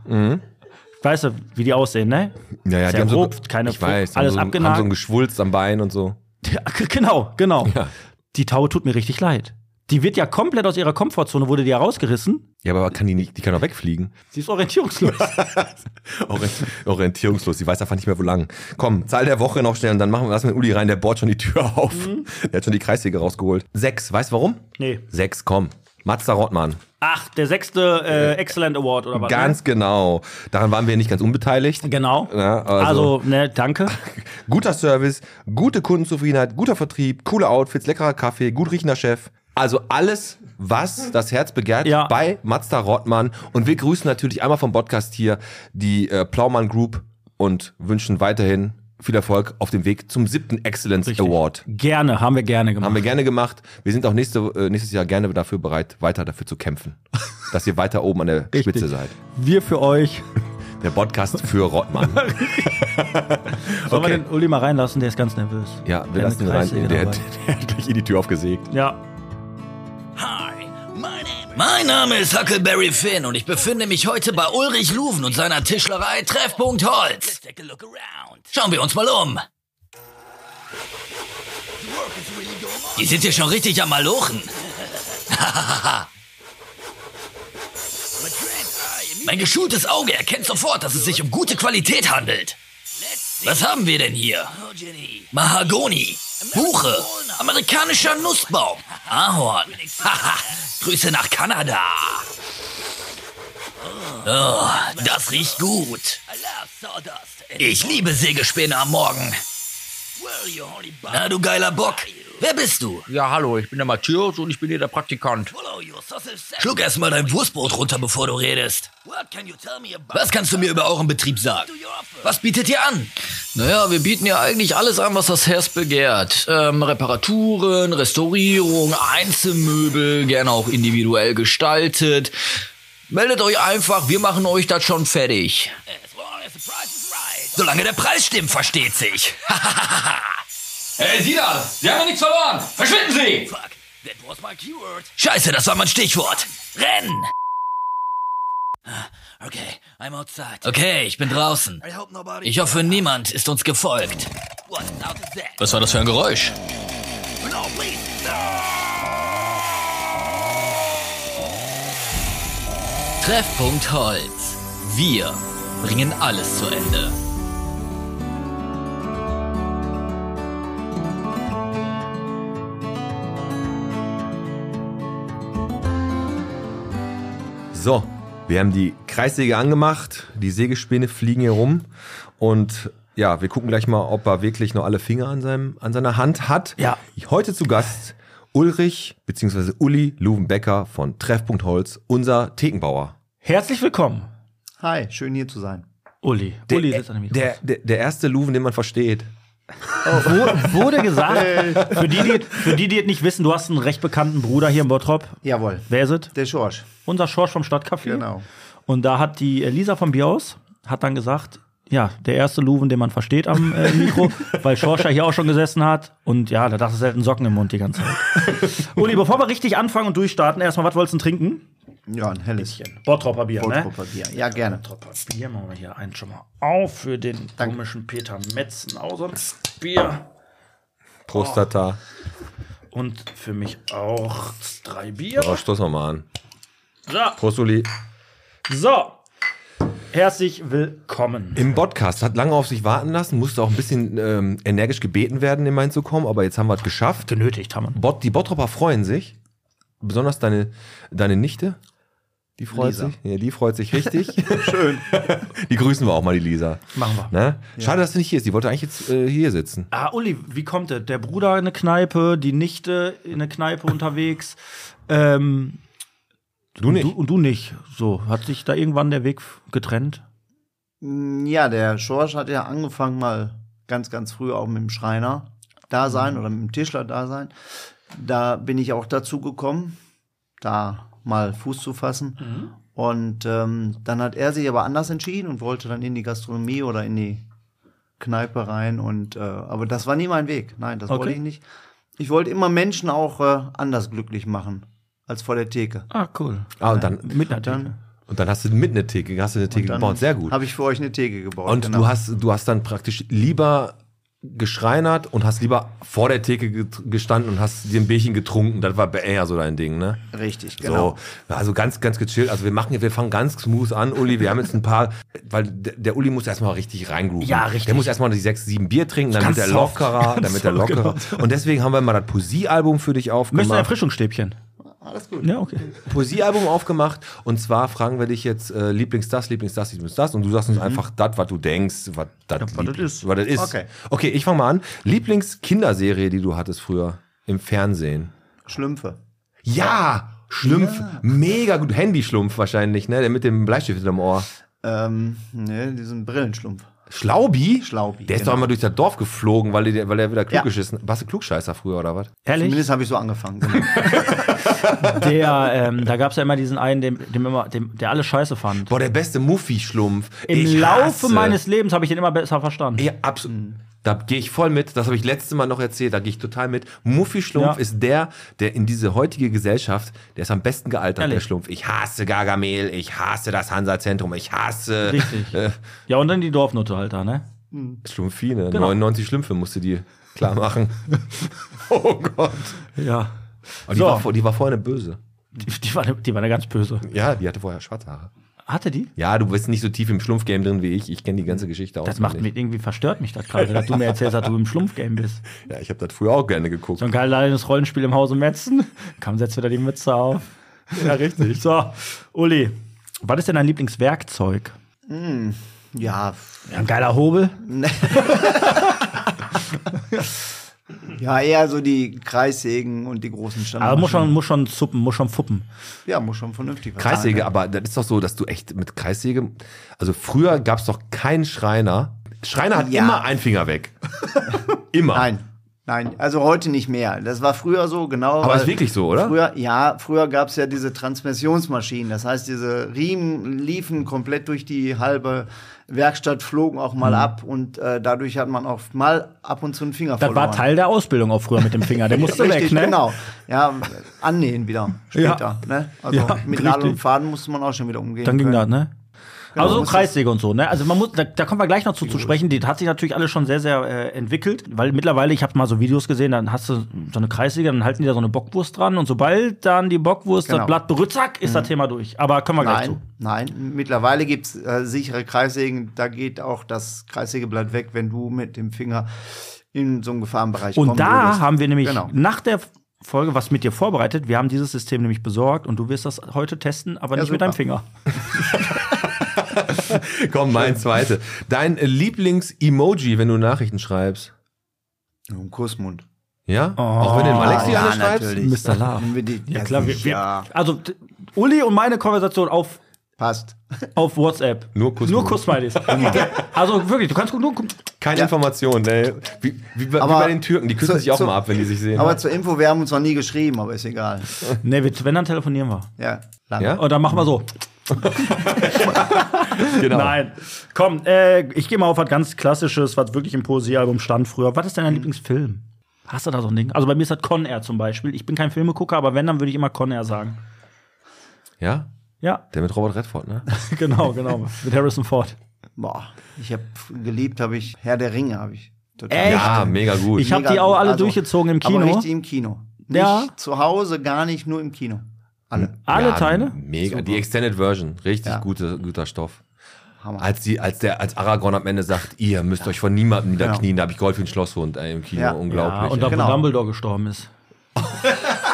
Weißt du, wie die aussehen, ne? Ja, ja, Sehr die haben so, keine ich weiß, die alles haben so, abgenagt. haben so ein Geschwulst am Bein und so. Ja, genau, genau. Ja. Die Taube tut mir richtig leid. Die wird ja komplett aus ihrer Komfortzone, wurde die ja rausgerissen. Ja, aber kann die nicht, die kann doch wegfliegen. Sie ist orientierungslos. Orient, orientierungslos, die weiß einfach nicht mehr, wo lang. Komm, Zahl der Woche noch schnell und dann machen wir was mit Uli rein, der bohrt schon die Tür auf. Der hat schon die Kreissäge rausgeholt. Sechs, weißt du warum? nee. Sechs, komm. Mazda Rottmann. Ach, der sechste äh, Excellent Award oder was? Ganz genau. Daran waren wir nicht ganz unbeteiligt. ne? Genau. Ja, also- also, ne, danke. Guter Service, gute Kundenzufriedenheit, guter Vertrieb, coole Outfits, leckerer Kaffee, gut riechender Chef. Also alles, was das Herz begehrt Ja. bei Mazda Rottmann. Und wir grüßen natürlich einmal vom Podcast hier die äh, Plaumann Group und wünschen weiterhin viel Erfolg auf dem Weg zum siebten Excellence Richtig. Award. Gerne, haben wir gerne gemacht. Haben wir gerne gemacht. Wir sind auch nächste, äh, nächstes Jahr gerne dafür bereit, weiter dafür zu kämpfen. dass ihr weiter oben an der Richtig. Spitze seid. wir für euch. Der Podcast für Rottmann. Sollen Okay. wir den Uli mal reinlassen? Der ist ganz nervös. Ja, wir Der lassen ihn rein. Der, der hat gleich in die Tür aufgesägt. Ja. Hi, mein Name ist Huckleberry Finn und ich befinde mich heute bei Ulrich Luven und seiner Tischlerei Treffpunkt Holz. Schauen wir uns mal um. Die sind hier schon richtig am Malochen. mein geschultes Auge erkennt sofort, dass es sich um gute Qualität handelt. Was haben wir denn hier? Mahagoni, Buche, amerikanischer Nussbaum, Ahorn. Haha, Grüße nach Kanada. Oh, das riecht gut. Ich liebe Sägespäne am Morgen. Na, du geiler Bock. Wer bist du? Ja, hallo, ich bin der Matthias und ich bin hier der Praktikant. Schluck erstmal dein Wurstbrot runter, bevor du redest. Was kannst du mir über euren Betrieb sagen? Was bietet ihr an? Naja, wir bieten ja eigentlich alles an, was das Herz begehrt. Ähm, Reparaturen, Restaurierung, Einzelmöbel, gerne auch individuell gestaltet. Meldet euch einfach, wir machen euch das schon fertig. Solange der Preis stimmt, versteht sich. Hey, Sie da! Sie haben ja nichts verloren! Verschwinden Sie! Scheiße, das war mein Stichwort. Rennen! Okay, I'm outside. Okay, ich bin draußen. Ich hoffe, niemand ist uns gefolgt. Was war das für ein Geräusch? Treffpunkt Holz. Wir bringen alles zu Ende. So, wir haben die Kreissäge angemacht, die Sägespäne fliegen hier rum und ja, wir gucken gleich mal, ob er wirklich noch alle Finger an, seinem, an seiner Hand hat. Ja. Heute zu Gast Ulrich bzw. Uli Luvenbecker von Treffpunkt Holz, unser Thekenbauer. Herzlich willkommen, Hi, schön hier zu sein. Uli. Uli sitzt an dem Mikro. Der, der, der erste Luven, den man versteht. Wo, wurde gesagt, für die, die, für die, die es nicht wissen, du hast einen recht bekannten Bruder hier in Bottrop. Jawohl. Wer ist es? Der Schorsch. Unser Schorsch vom Stadtcafé. Genau. Und da hat die Lisa von Biaus, hat dann gesagt, ja, der erste Luven, den man versteht am äh, Mikro, weil Schorsch ja hier auch schon gesessen hat. Und ja, da dachte es selten Socken im Mund die ganze Zeit. Uli, bevor wir richtig anfangen und durchstarten, erstmal, was wolltest du trinken? Ja, ein helles Bottropper Bier, ne? Bottroper Bier. Ja, gerne. Bottropper Bier machen wir hier einen schon mal auf für den komischen Peter Metzen auch sonst Bier. Prost, Tata. Und für mich auch drei Bier. Oh, stoß noch mal an. So, Prost, Uli. so. Herzlich willkommen. Im Podcast hat lange auf sich warten lassen, musste auch ein bisschen ähm, energisch gebeten werden, in Main zu kommen, aber jetzt haben wir es geschafft. Genötigt haben wir. Bot, die Bottropper freuen sich. Besonders deine, deine Nichte. Die freut Lisa. sich. Ja, die freut sich richtig. Schön. Die grüßen wir auch mal, die Lisa. Machen wir. Ne? Schade, dass sie nicht hier ist. Die wollte eigentlich jetzt äh, hier sitzen. Ah, Uli, wie kommt es? Der Bruder in eine Kneipe, die Nichte in eine Kneipe unterwegs. Ähm, Du nicht. Du, und du nicht. So, hat sich da irgendwann der Weg getrennt? Mm, Ja, der Schorsch hat ja angefangen mal ganz, ganz früh auch mit dem Schreiner da sein oder mit dem Tischler da sein. Da bin ich auch dazu gekommen, da mal Fuß zu fassen. Und ähm, dann hat er sich aber anders entschieden und wollte dann in die Gastronomie oder in die Kneipe rein. Und äh, aber das war nie mein Weg. Nein, das Okay. wollte ich nicht. Ich wollte immer Menschen auch äh, anders glücklich machen als vor der Theke. Ah, cool. Ah, und dann, Mit einer Theke. Und dann hast du mit eine Theke, hast du eine Theke gebaut. Sehr gut. Habe ich für euch eine Theke gebaut. Und genau. du hast, du hast dann praktisch lieber geschreinert und hast lieber vor der Theke gestanden und hast dir ein Bierchen getrunken. Das war eher so dein Ding, ne? Richtig, genau. So, also ganz, ganz gechillt. Also wir machen jetzt, wir fangen ganz smooth an, Uli. Wir haben jetzt ein paar, weil der, der Uli muss erstmal richtig reingrooven. Ja, richtig. Der muss erstmal die sechs, sieben Bier trinken, wird er lockerer, wird er lockerer. Und deswegen haben wir mal das Poesiealbum für dich Möchtest du ein aufgemacht. Erfrischungsstäbchen? Alles gut. Ja, okay. Poesiealbum aufgemacht und zwar fragen wir dich jetzt äh, Lieblings das, Lieblings das, Lieblings das und du sagst uns einfach das, was du denkst, was das Mhm. was das ist. Was das ist. Okay. okay, ich fange mal an. Lieblings-Kinderserie, die du hattest früher im Fernsehen. Schlümpfe. Ja, Schlumpf, mega gut. Handyschlumpf wahrscheinlich, ne? Der mit dem Bleistift im Ohr. Ähm, ne, diesen Brillenschlumpf. Schlaubi? Schlaubi, Der ist genau. doch immer durch das Dorf geflogen, weil der, weil der wieder klug Ja. geschissen Warst du Klugscheißer früher oder was? Ehrlich? Zumindest habe ich so angefangen. Genau. Der, ähm, da gab es ja immer diesen einen, dem, dem immer, dem, der alles scheiße fand. Boah, der beste Muffi-Schlumpf. Im Ich Laufe hasse- meines Lebens habe ich den immer besser verstanden. Ja, absolut. Da gehe ich voll mit. Das habe ich letztes Mal noch erzählt. Da gehe ich total mit. Muffi Schlumpf Ja. ist der, der in diese heutige Gesellschaft, der ist am besten gealtert, Ehrlich? der Schlumpf. Ich hasse Gargamel, ich hasse das Hansa-Zentrum, ich hasse Richtig. Äh, Ja, und dann die Dorfnutte halt da, ne? Schlumpfine. Genau. 99 Schlümpfe musste die klar machen. oh Gott. Ja. Aber die, So. war, vor- die war vorher eine böse. Die, die, war, die war eine ganz böse. Ja, die hatte vorher schwarze Haare. Hatte die? Ja, du bist nicht so tief im Schlumpfgame drin wie ich. Ich kenne die ganze Geschichte auch. Das macht mich irgendwie verstört mich das gerade, dass du mir erzählst, dass du im Schlumpfgame bist. Ja, ich habe das früher auch gerne geguckt. So ein geiles Rollenspiel im Hause Metzen. Komm, setz wieder die Mütze auf. Ja, richtig. So, Uli, was ist denn dein Lieblingswerkzeug? ja, Ja, ein geiler Hobel. ja, eher so die Kreissägen und die großen Standard. Aber muss schon, muss schon zuppen, muss schon fuppen. Ja, muss schon vernünftig was Kreissäge, sein, aber das ist doch so, dass du echt mit Kreissäge, also früher gab es doch keinen Schreiner. Schreiner hat Ja. immer einen Finger weg. immer. Nein, nein, also heute nicht mehr. Das war früher so, genau. Aber weil ist wirklich so, oder? Früher, ja, früher gab es ja diese Transmissionsmaschinen. Das heißt, diese Riemen liefen komplett durch die halbe Werkstatt, flogen auch Mhm. mal ab und äh, dadurch hat man auch mal ab und zu einen Finger Das verloren. war Teil der Ausbildung auch früher mit dem Finger. Der musste Richtig, weg, ne? genau. Ja, annähen wieder später. Ja. Ne? Also Ja, mit Nadel und. Faden musste man auch schon wieder umgehen. Dann ging können. das, ne? Also so muss Kreissäge und so, ne? Also man muss, da, da kommen wir gleich noch zu, zu sprechen. Die hat sich natürlich alles schon sehr, sehr äh, entwickelt, weil mittlerweile, ich habe mal so Videos gesehen, dann hast du so eine Kreissäge, dann halten die da so eine Bockwurst dran und sobald dann die Bockwurst das Genau. Blatt berührt, zack, ist das Thema durch. Aber kommen wir gleich zu. Nein, nein. Mittlerweile gibt es äh, sichere Kreissägen. Da geht auch das Kreissägeblatt weg, wenn du mit dem Finger in so einen Gefahrenbereich Und kommen da würdest. haben wir nämlich Genau. nach der Folge was mit dir vorbereitet. Wir haben dieses System nämlich besorgt und du wirst das heute testen, aber Ja, nicht mit super. deinem Finger. Komm, mein zweite. Dein Lieblings-Emoji, wenn du Nachrichten schreibst. Ein Kussmund. Ja? Auch wenn du dem Alex die ja, alle schreibst? Mr. Love. Wenn wir die- Ja, klar, wir, ja, also Uli und meine Konversation auf, passt. auf WhatsApp. Nur Kuss- Nur Kuss-Smileys. also wirklich, du kannst nur. Keine Information, ey. Wie, wie, wie Aber bei den Türken, die küssen zu- sich auch zu- mal ab, wenn die sich sehen. Aber zur Info, wir haben uns noch nie geschrieben, aber ist egal. Nee, wir- wenn, dann telefonieren wir. Ja, lange. Ja? Und dann machen wir so. genau. Nein. Komm, äh, ich gehe mal auf was ganz Klassisches, was wirklich im Poesiealbum stand früher. Was ist denn dein Lieblingsfilm? Hast du da so ein Ding? Also bei mir ist das Con Air zum Beispiel. Ich bin kein Filmegucker, aber wenn, dann würde ich immer Con Air sagen. Ja? Ja, Der mit Robert Redford, ne? genau, genau. Mit Harrison Ford. Boah, ich habe geliebt, habe ich Herr der Ringe, habe ich total. Echt? Ja, mega gut. Ich habe die auch alle Also, durchgezogen im Kino. Aber richtig im Kino. Nicht Ja. zu Hause, gar nicht, nur im Kino. Alle. Alle ja, Teile? Mega. Die Extended Version. Richtig Ja. gute, guter Stoff. Hammer. Als, die, als, der, als Aragorn am Ende sagt, ihr müsst euch von niemandem niederknien, da habe ich Gold für den Schlosshund ey, im Kino. Ja. Unglaublich. Ja, und da. Genau. wo Dumbledore gestorben ist.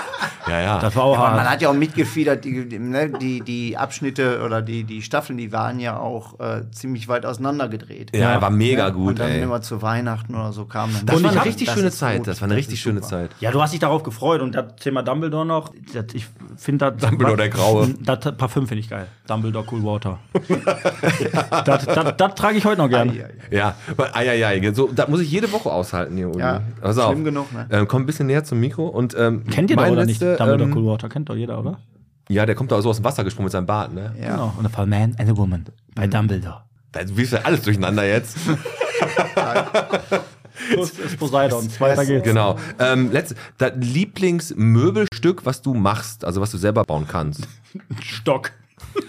ja, ja. Das war auch man hart. hat ja auch mitgefiedert, die, die, ne, die, die Abschnitte oder die, die Staffeln, die waren ja auch äh, ziemlich weit auseinander gedreht. ja, war mega gut, Und dann ey. immer zu Weihnachten oder so kam dann. Das Und war eine richtig das schöne Zeit. gut. Das war eine Das richtig schöne. Zeit. Ja, du hast dich darauf gefreut und das Thema Dumbledore noch. Das, ich finde das. Dumbledore, der Graue. Das Parfüm finde ich geil. Dumbledore Cool Water. das, das, das trage ich heute noch gern. Ei, ei, ei. Ja, aber eieiei. So, das muss ich jede Woche aushalten hier, Uli. Ja, Pass auf. schlimm genug, ne? Ähm, komm ein bisschen näher zum Mikro und ähm, Kennt ihr doch mein oder nicht? Dumbledore ähm, Cool Water kennt doch jeder, oder? Ja, der kommt da so aus dem Wasser gesprungen mit seinem Bart, ne? Ja. Genau. Und a man and a woman. Bei Dumbledore. Da wirst du alles durcheinander jetzt. Kuss ist Poseidon. Weiter geht's. genau. Ähm, letzte, das Lieblingsmöbelstück, was du machst, also was du selber bauen kannst. Stock.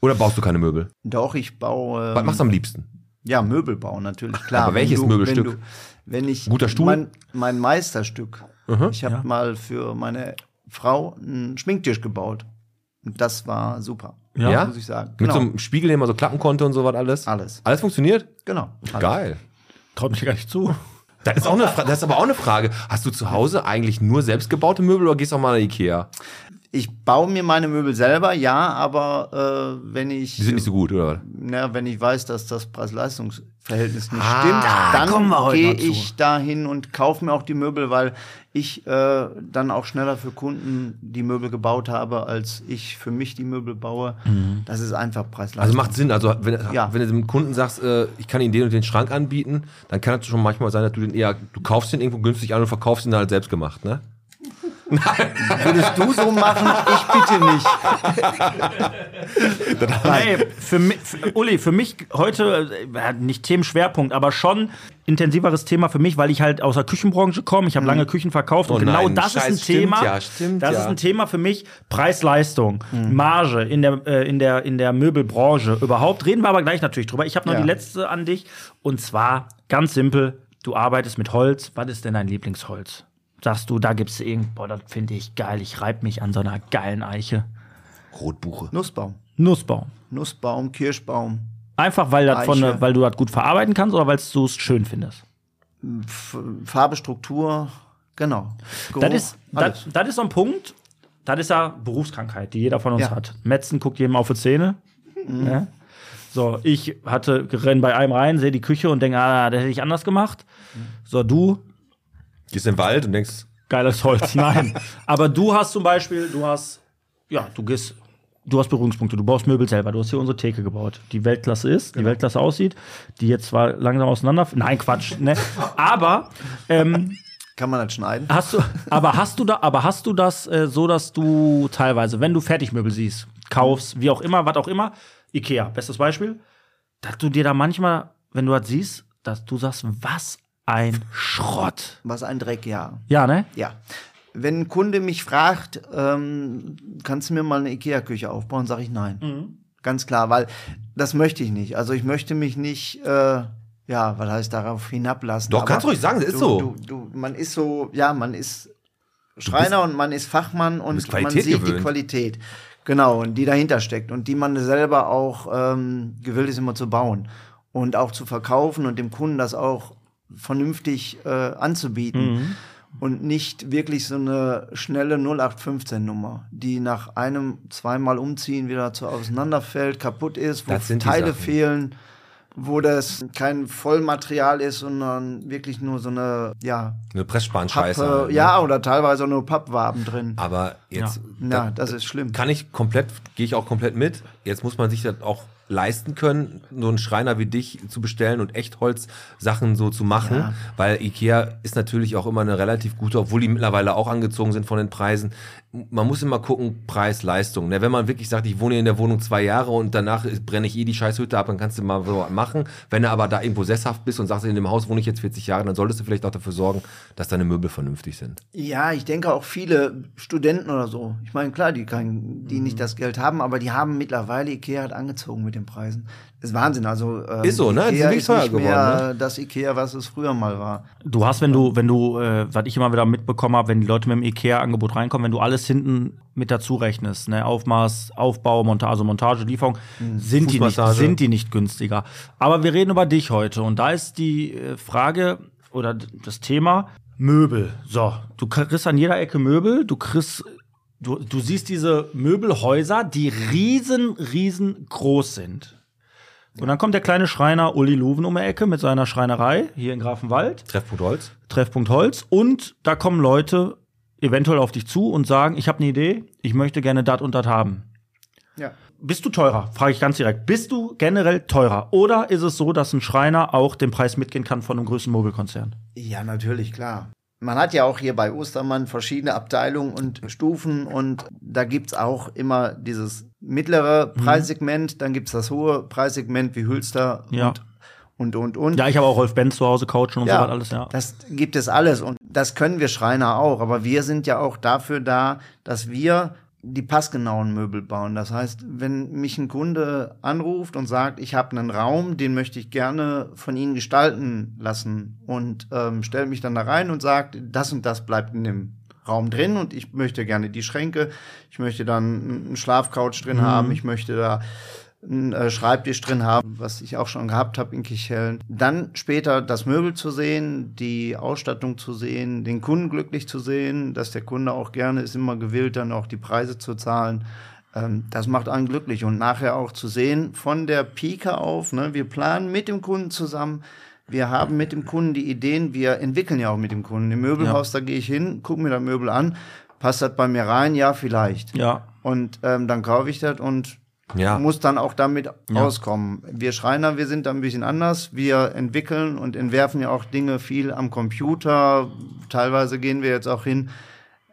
Oder baust du keine Möbel? Doch, ich baue. Was machst du am liebsten? Ja, Möbelbau natürlich, klar. Aber Wenn welches du, Möbelstück? Wenn, du, wenn ich Guter Stuhl? Mein, mein Meisterstück. Ich habe mal für meine Frau einen Schminktisch gebaut. Und das war super. Ja? Muss ich sagen. Mit Genau. so einem Spiegel, den man so klappen konnte und so was alles? Alles. Alles funktioniert? genau. Alles. Geil. Traut mich gar nicht zu. Das ist, auch eine Fra- das ist aber auch eine Frage. Hast du zu Hause eigentlich nur selbstgebaute Möbel oder gehst du auch mal nach Ikea? Ich baue mir meine Möbel selber, ja, aber äh, wenn ich Die sind nicht so gut, oder? na, wenn ich weiß, dass das Preis-Leistungs-Verhältnis nicht Ah, stimmt, da kommen wir dann gehe ich dahin und kaufe mir auch die Möbel, weil ich äh, dann auch schneller für Kunden die Möbel gebaut habe, als ich für mich die Möbel baue. Das ist einfach Preis-Leistung. Also macht Sinn. Also wenn, Ja. wenn du dem Kunden sagst, äh, ich kann Ihnen den und den Schrank anbieten, dann kann es schon manchmal sein, dass du den eher, du kaufst den irgendwo günstig an und verkaufst ihn dann halt selbst gemacht, ne? Würdest du so machen? Ich bitte nicht. Hey, für mich, für, Uli, für mich heute, äh, nicht Themenschwerpunkt, aber schon intensiveres Thema für mich, weil ich halt aus der Küchenbranche komme. Ich habe lange Küchen verkauft Oh und genau nein, das Scheiß, ist ein stimmt Thema. ja, stimmt das ja. ist ein Thema für mich. Preis-Leistung, Marge in der, äh, in, der, in der Möbelbranche überhaupt. Reden wir aber gleich natürlich drüber. Ich habe noch Ja. die letzte an dich und zwar ganz simpel. Du arbeitest mit Holz. Was ist denn dein Lieblingsholz? Sagst du, da gibt's irgend, boah, das finde ich geil. Ich reib mich an so einer geilen Eiche. Rotbuche. Nussbaum. Nussbaum. Nussbaum, Kirschbaum, Einfach weil, das von, Eiche. weil du das gut verarbeiten kannst oder weil du es schön findest? F Farbe, Struktur, genau. Geruch, Das ist, das, das ist so ein Punkt, das ist ja Berufskrankheit, die jeder von uns Ja. hat. Metzen guckt jedem auf die Zähne. Ja. So, ich hatte, renn bei einem rein, sehe die Küche und denke, ah, das hätte ich anders gemacht. So, du, Gehst in den Wald und denkst, geiles Holz, nein. Aber du hast zum Beispiel, du hast, ja, du gehst, du hast Berührungspunkte, du baust Möbel selber, du hast hier unsere Theke gebaut, die Weltklasse ist, die Weltklasse aussieht, die jetzt zwar langsam auseinander, nein, Quatsch, ne? Aber, ähm, Kann man das schneiden? Hast du, aber hast du da, aber hast du das äh, so, dass du teilweise, wenn du Fertigmöbel siehst, kaufst, wie auch immer, was auch immer, Ikea, bestes Beispiel, dass du dir da manchmal, wenn du das siehst, dass du sagst, was ein Schrott. Was ein Dreck, ja. Ja, ne? Ja. Wenn ein Kunde mich fragt, ähm, kannst du mir mal eine Ikea-Küche aufbauen, sage ich nein. Mhm. Ganz klar, weil das möchte ich nicht. Also ich möchte mich nicht, äh, ja, was heißt darauf hinablassen. Doch, kannst du ruhig sagen, das ist du, so. Du, du, man ist so, ja, man ist Schreiner und man ist Fachmann und man sieht die gewöhnt. Qualität. Genau, und die dahinter steckt und die man selber auch ähm, gewillt ist, immer zu bauen und auch zu verkaufen und dem Kunden das auch vernünftig äh, anzubieten. Mhm. Und nicht wirklich so eine schnelle 0815-Nummer, die nach einem, zweimal umziehen wieder zu auseinanderfällt, kaputt ist, wo Teile Sachen. fehlen, wo das kein Vollmaterial ist, sondern wirklich nur so eine, ja, eine Pressspanscheiße. Halt, ne? ja, oder teilweise nur Pappwaben drin. Aber jetzt Ja, das ist schlimm. kann ich komplett, gehe ich auch komplett mit. Jetzt muss man sich das auch leisten können, so einen Schreiner wie dich zu bestellen und Echtholz-Sachen so zu machen, Ja. weil Ikea ist natürlich auch immer eine relativ gute, obwohl die mittlerweile auch angezogen sind von den Preisen. Man muss immer gucken, Preis, Leistung. Ne? Wenn man wirklich sagt, ich wohne hier in der Wohnung zwei Jahre und danach brenne ich eh die Scheißhütte ab, dann kannst du mal so was machen. Wenn du aber da irgendwo sesshaft bist und sagst, in dem Haus wohne ich jetzt 40 Jahre, dann solltest du vielleicht auch dafür sorgen, dass deine Möbel vernünftig sind. Ja, ich denke auch viele Studenten oder so. Ich meine, klar, die, kann, die Mhm. nicht das Geld haben, aber die haben mittlerweile Ikea hat angezogen mit den Preisen. Das ist Wahnsinn. Also ähm, Ist so, ne? Ikea ist wirklich nicht teuer mehr geworden, ne? das Ikea, was es früher mal war. Du hast, wenn du, wenn du, äh, was ich immer wieder mitbekommen habe, wenn die Leute mit dem IKEA-Angebot reinkommen, wenn du alles hinten mit dazu rechnest, ne, Aufmaß, Aufbau, Montage, also Montage, Lieferung, sind die, nicht, sind die nicht günstiger. Aber wir reden über dich heute und da ist die äh, Frage oder das Thema Möbel. So, du kriegst an jeder Ecke Möbel, du kriegst Du, du siehst diese Möbelhäuser, die riesen, riesengroß sind. Und dann kommt der kleine Schreiner Uli Luven um die Ecke mit seiner Schreinerei hier in Grafenwald. Treffpunkt Holz? Treffpunkt Holz und da kommen Leute eventuell auf dich zu und sagen, ich habe eine Idee, ich möchte gerne dat und dat haben. Ja. Bist du teurer? Frage ich ganz direkt. Bist du generell teurer? Oder ist es so, dass ein Schreiner auch den Preis mitgehen kann von einem größten Mobilkonzern? Ja, natürlich, klar. Man hat ja auch hier bei Ostermann verschiedene Abteilungen und Stufen und da gibt's auch immer dieses mittlere Mhm. Preissegment, dann gibt's das hohe Preissegment wie Hülster Ja. und, und, und, und. Ja, ich habe auch Rolf Benz zu Hause, Couchen und so was alles, ja. Das gibt es alles und das können wir Schreiner auch, aber wir sind ja auch dafür da, dass wir die passgenauen Möbel bauen. Das heißt, wenn mich ein Kunde anruft und sagt, ich habe einen Raum, den möchte ich gerne von Ihnen gestalten lassen und ähm, stellt mich dann da rein und sagt, das und das bleibt in dem Raum drin und ich möchte gerne die Schränke, ich möchte dann einen Schlafcouch drin haben, ich möchte da einen äh, Schreibtisch drin haben, was ich auch schon gehabt habe in Kichellen. Dann später das Möbel zu sehen, die Ausstattung zu sehen, den Kunden glücklich zu sehen, dass der Kunde auch gerne ist immer gewillt, dann auch die Preise zu zahlen. Ähm, das macht einen glücklich und nachher auch zu sehen, von der Pike auf, ne, wir planen mit dem Kunden zusammen, wir haben mit dem Kunden die Ideen, wir entwickeln ja auch mit dem Kunden. Im Möbelhaus, da gehe ich hin, gucke mir das Möbel an, passt das bei mir rein? Ja, vielleicht. Ja. Und ähm, dann kaufe ich das und Ja. muss dann auch damit auskommen. Wir Schreiner, wir sind da ein bisschen anders. Wir entwickeln und entwerfen ja auch Dinge viel am Computer. Teilweise gehen wir jetzt auch hin,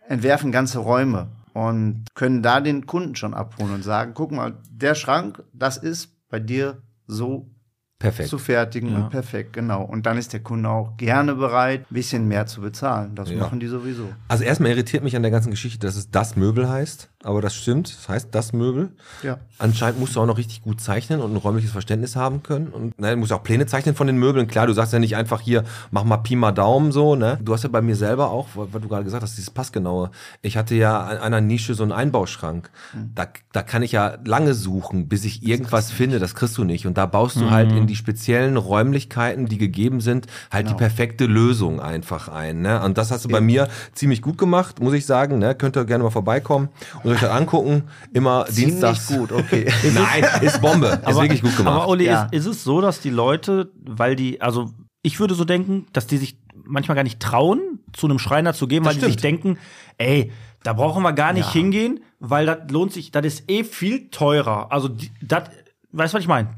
entwerfen ganze Räume und können da den Kunden schon abholen und sagen, guck mal, der Schrank, das ist bei dir so Perfekt. zu fertigen und perfekt, genau. Und dann ist der Kunde auch gerne bereit, ein bisschen mehr zu bezahlen. Das Ja. machen die sowieso. Also erstmal irritiert mich an der ganzen Geschichte, dass es das Möbel heißt, aber das stimmt, es heißt das Möbel. Ja. Anscheinend musst du auch noch richtig gut zeichnen und ein räumliches Verständnis haben können. Und ne, du musst auch Pläne zeichnen von den Möbeln. Klar, du sagst ja nicht einfach hier, mach mal Pi mal Daumen so, ne? Du hast ja bei mir selber auch, weil du gerade gesagt hast, dieses Passgenaue. Ich hatte ja an einer Nische so einen Einbauschrank. Da, da kann ich ja lange suchen, bis ich irgendwas finde. Das kriegst du nicht. Und da baust du halt in die speziellen Räumlichkeiten, die gegeben sind, halt die perfekte Lösung einfach ein. Ne? Und das hast du bei mir ziemlich gut gemacht, muss ich sagen. Ne? Könnt ihr gerne mal vorbeikommen und euch das angucken. Immer Ziemlich dienstags. gut, okay. Nein, ist Bombe. ist wirklich gut gemacht. Aber Uli, Ja. ist, ist es so, dass die Leute, weil die, also ich würde so denken, dass die sich manchmal gar nicht trauen, zu einem Schreiner zu gehen, Das weil die sich stimmt. denken, ey, da brauchen wir gar nicht hingehen, weil das lohnt sich, das ist eh viel teurer. Also das, weißt du, was ich meine?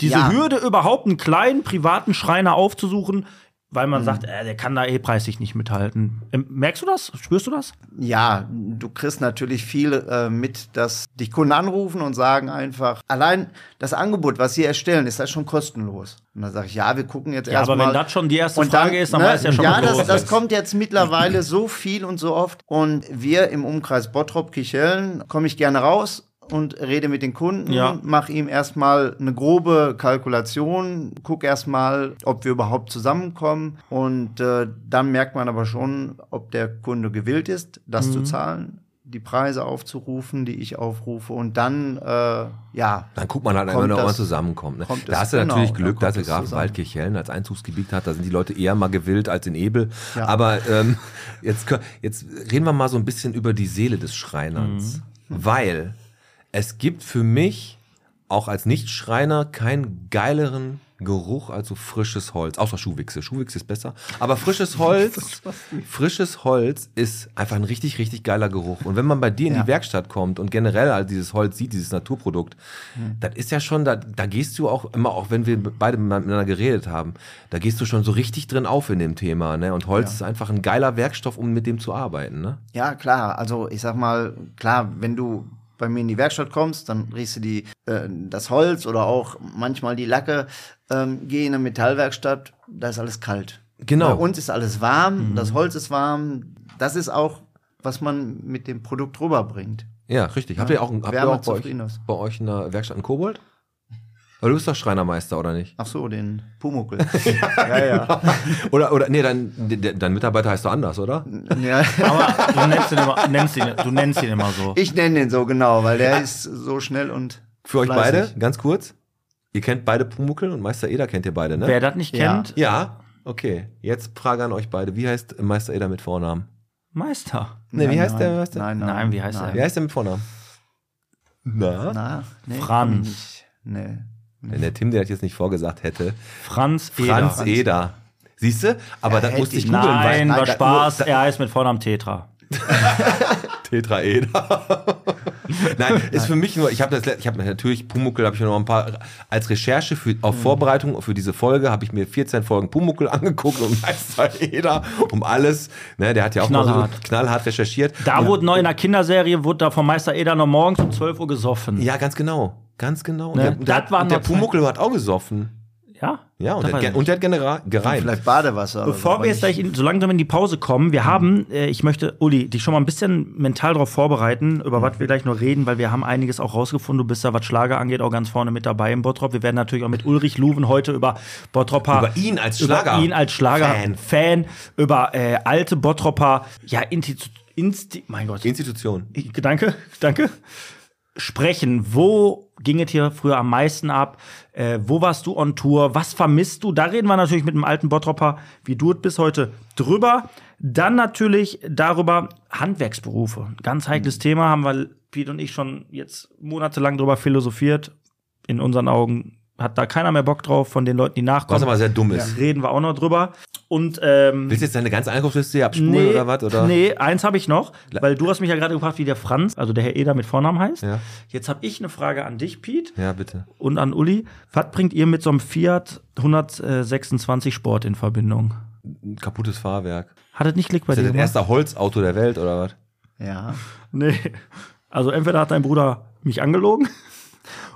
Diese Ja. Hürde, überhaupt einen kleinen privaten Schreiner aufzusuchen, weil Mhm. man sagt, äh, der kann da eh preislich nicht mithalten. Ähm, merkst du das? Spürst du das? Ja, du kriegst natürlich viel äh, mit, dass dich Kunden anrufen und sagen einfach, allein das Angebot, was sie erstellen, ist das schon kostenlos. Und dann sage ich, ja, wir gucken jetzt Ja, aber erstmal. wenn das schon die erste Frage ist, dann weiß ja schon, Ja, was das, das ist. kommt jetzt mittlerweile so viel und so oft. Und wir im Umkreis Bottrop-Kichellen, komme ich gerne raus und rede mit den Kunden, Ja. mach ihm erstmal eine grobe Kalkulation, guck erstmal, ob wir überhaupt zusammenkommen und äh, dann merkt man aber schon, ob der Kunde gewillt ist, das Mhm. zu zahlen, die Preise aufzurufen, die ich aufrufe und dann, äh, ja, Dann guckt man halt einfach, ob man das- zusammenkommt. Ne? kommt Da es- hast du genau, natürlich Glück, dass kommt du es Grafenwald zusammen. Kirchhellen als Einzugsgebiet hat. Da sind die Leute eher mal gewillt als in Ebel. Ja. Aber ähm, jetzt, jetzt reden wir mal so ein bisschen über die Seele des Schreinerns. Mhm. Weil es gibt für mich auch als Nicht-Schreiner keinen geileren Geruch als so frisches Holz. Außer Schuhwichse. Schuhwichse ist besser. Aber frisches Holz, frisches Holz ist einfach ein richtig, richtig geiler Geruch. Und wenn man bei dir in Ja. die Werkstatt kommt und generell halt dieses Holz sieht, dieses Naturprodukt, das ist ja schon, da, da gehst du auch immer, auch wenn wir beide miteinander geredet haben, da gehst du schon so richtig drin auf in dem Thema. Ne? Und Holz ist einfach ein geiler Werkstoff, um mit dem zu arbeiten. Ne? Ja, klar. Also ich sag mal, klar, wenn du bei mir in die Werkstatt kommst, dann riechst du die, äh, das Holz oder auch manchmal die Lacke. Ähm, geh in eine Metallwerkstatt, da ist alles kalt. Genau. Bei uns ist alles warm, das Holz ist warm. Das ist auch, was man mit dem Produkt rüberbringt. Ja, richtig. Habt ihr auch, habt ihr auch bei, euch, bei euch in der Werkstatt einen Kobold? Weil du bist doch Schreinermeister, oder nicht? Ach so, den Pumuckel. ja, ja. Oder, oder, nee, dein, de- dein Mitarbeiter heißt doch anders, oder? ja. Aber du nennst ihn immer, nennst ihn, du nennst ihn immer so. Ich nenne den so genau, weil der ist so schnell und Für euch fleißig. beide, ganz kurz. Ihr kennt beide Pumuckel und Meister Eder kennt ihr beide, ne? Wer das nicht kennt, Ja, okay. Jetzt Frage an euch beide. Wie heißt Meister Eder mit Vornamen? Meister. Nee, wie Nein, heißt nein, der? Wie heißt der? Nein, nein, Nein, wie heißt nein. Wie heißt der mit Vornamen? Na? Na, nee, Franz. Nee. Wenn der Tim dir das jetzt nicht vorgesagt hätte. Franz Franz Eder. Eder. Siehst du? Aber das musste ich googeln, Nein, war Spaß. Er heißt mit Vornamen Tetra. Tetraeder. Nein, ist für mich nur, ich habe das, ich habe natürlich Pumuckel, habe ich noch ein paar als Recherche für auf Mhm. Vorbereitung für diese Folge habe ich mir 14 Folgen Pumuckel angeguckt und Meister Eder um alles, ne, der hat ja auch mal Knallhart. so knallhart recherchiert. Da ja, wurde neu in der Kinderserie, wurde da vom Meister Eder noch morgens um 12 Uhr gesoffen. ja, ganz genau, ganz genau. Ne, Und der, war und der noch- Pumuckel hat auch gesoffen. Ja? Ja, und der, und der hat genera- gereimt. Vielleicht Badewasser. Bevor wir jetzt gleich in, so langsam in die Pause kommen, wir haben, äh, ich möchte, Uli, dich schon mal ein bisschen mental darauf vorbereiten, über was wir gleich noch reden, weil wir haben einiges auch rausgefunden. Du bist da, was Schlager angeht, auch ganz vorne mit dabei im Bottrop. Wir werden natürlich auch mit Ulrich Luven heute über Bottropper. Über ihn als über Schlager- ihn als Schlager-Fan, Fan. über äh, alte Bottropper, ja, Institu Insti mein Gott. Institution. Ich- Danke, danke. Sprechen. Wo ging es hier früher am meisten ab? Äh, wo warst du on Tour? Was vermisst du? Da reden wir natürlich mit dem alten Bottropper, wie du es bis heute drüber. Dann natürlich darüber Handwerksberufe. Ganz heikles Thema, haben wir Piet und ich schon jetzt monatelang drüber philosophiert. In unseren Augen hat da keiner mehr Bock drauf von den Leuten, die Was nachkommen. aber sehr dumm ist. Reden wir auch noch drüber. Und ähm, Willst du jetzt deine ganze Einkaufsliste hier abspulen oder was? Oder? Nee, eins habe ich noch, weil du hast mich ja gerade gefragt, wie der Franz, also der Herr Eder mit Vornamen heißt. Ja. Jetzt habe ich eine Frage an dich, Piet, Ja, bitte. und an Uli. Was bringt ihr mit so einem Fiat 126 Sport in Verbindung? Ein kaputtes Fahrwerk. Hat es nicht Klick bei Ist das dir das gemacht? erste Holzauto der Welt oder was? Ja. Nee. Also entweder hat dein Bruder mich angelogen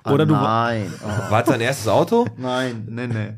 oder ah, du Nein. Oh, War es dein erstes Auto? nein, nee, nee.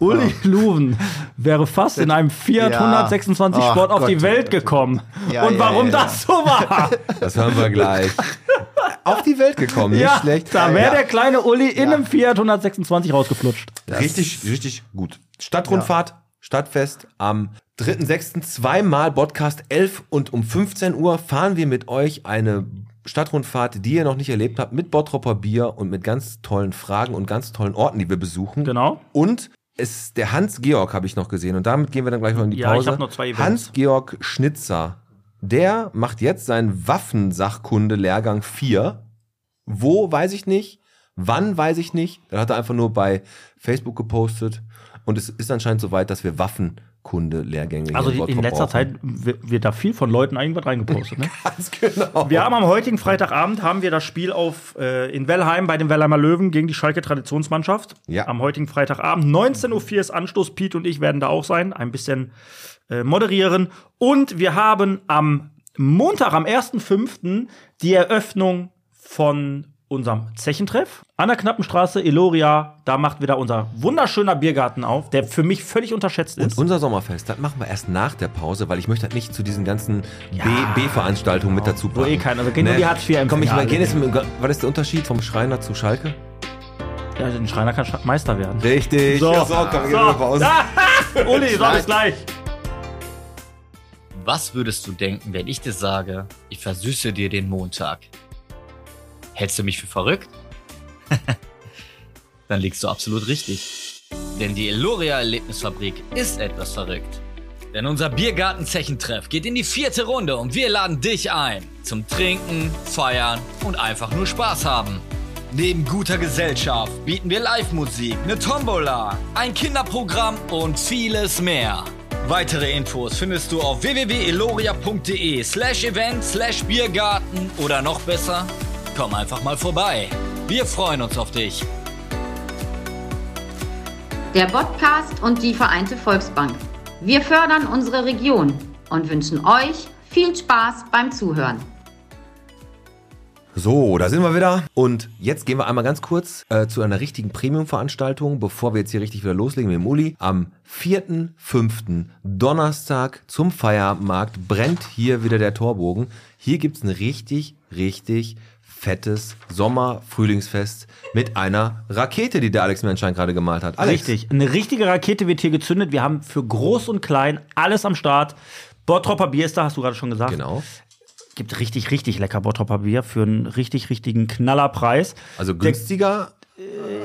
Uli Luven wäre fast in einem Fiat Ja. 126 Ach Sport auf Gott, die oh Welt gekommen. Ja, und ja, warum ja, ja. das so war? Das hören wir gleich. Auf die Welt gekommen, nicht ja, schlecht. da wäre Ja. der kleine Uli in einem Fiat 126 rausgeflutscht. Richtig, richtig gut. Stadtrundfahrt, Stadtfest am 3.6. zweimal Podcast 11 und um 15 Uhr fahren wir mit euch eine Stadtrundfahrt, die ihr noch nicht erlebt habt, mit Bottropper Bier und mit ganz tollen Fragen und ganz tollen Orten, die wir besuchen. Genau. Und es, der Hans-Georg habe ich noch gesehen und damit gehen wir dann gleich noch in die Ja, ich Pause. hab noch zwei Events. Hans-Georg Schnitzer, der macht jetzt seinen Waffensachkunde-Lehrgang 4. Wo, weiß ich nicht. Wann, weiß ich nicht. Dann hat er einfach nur bei Facebook gepostet. Und es ist anscheinend soweit, dass wir Waffenkunde-Lehrgänge Also hier die, in Bottrop letzter. Zeit wird, da viel von Leuten irgendwas reingepostet. Ne? Ganz genau. Wir haben am heutigen Freitagabend haben wir das Spiel auf äh, in Wellheim bei den Wellheimer Löwen gegen die Schalke Traditionsmannschaft. Ja. Am heutigen Freitagabend 19:04 Uhr ist Anstoß. Piet und ich werden da auch sein, ein bisschen äh, moderieren. Und wir haben am Montag, am 1.5. die Eröffnung von unserem Zechentreff an der Knappenstraße, Eloria. Da macht wieder unser wunderschöner Biergarten auf, der für mich völlig unterschätzt ist. Und unser Sommerfest, das machen wir erst nach der Pause, weil ich möchte halt nicht zu diesen ganzen Ja. B-Veranstaltungen mit dazu Wo eh keiner- wir gehen nur die Hartz-IV-Empfänger Komm, ich mal, gehen jetzt mit, was ist der Unterschied vom Schreiner zu Schalke? ja, den Schreiner kann Meister werden. Richtig. So. Ja, so, komm, gehen wir So. die Pause. Uli, sag bis gleich. Was würdest du denken, wenn ich dir sage, ich versüße dir den Montag? Hältst du mich für verrückt? Dann liegst du absolut richtig. Denn die Eloria Erlebnisfabrik ist etwas verrückt. Denn unser Biergarten-Zechentreff geht in die vierte Runde und wir laden dich ein. Zum Trinken, Feiern und einfach nur Spaß haben. Neben guter Gesellschaft bieten wir Live-Musik, eine Tombola, ein Kinderprogramm und vieles mehr. Weitere Infos findest du auf www.eloria.de slash event slash Biergarten oder noch besser, komm einfach mal vorbei. Wir freuen uns auf dich. Der Podcast und die Vereinte Volksbank. Wir fördern unsere Region und wünschen euch viel Spaß beim Zuhören. So, da sind wir wieder. Und jetzt gehen wir einmal ganz kurz äh, zu einer richtigen Premium-Veranstaltung, bevor wir jetzt hier richtig wieder loslegen mit dem Uli. Am 4.5. Donnerstag zum Feiermarkt brennt hier wieder der Torbogen. Hier gibt's ein richtig, richtig fettes Sommer-Frühlingsfest mit einer Rakete, die der Alex mir anscheinend gerade gemalt hat. Alex, Richtig. Eine richtige Rakete wird hier gezündet. Wir haben für groß und klein alles am Start. Bottropper Bier ist da, hast du gerade schon gesagt. Genau. Gibt richtig, richtig lecker Bottropper Bier für einen richtig, richtigen Knallerpreis. Also günstiger.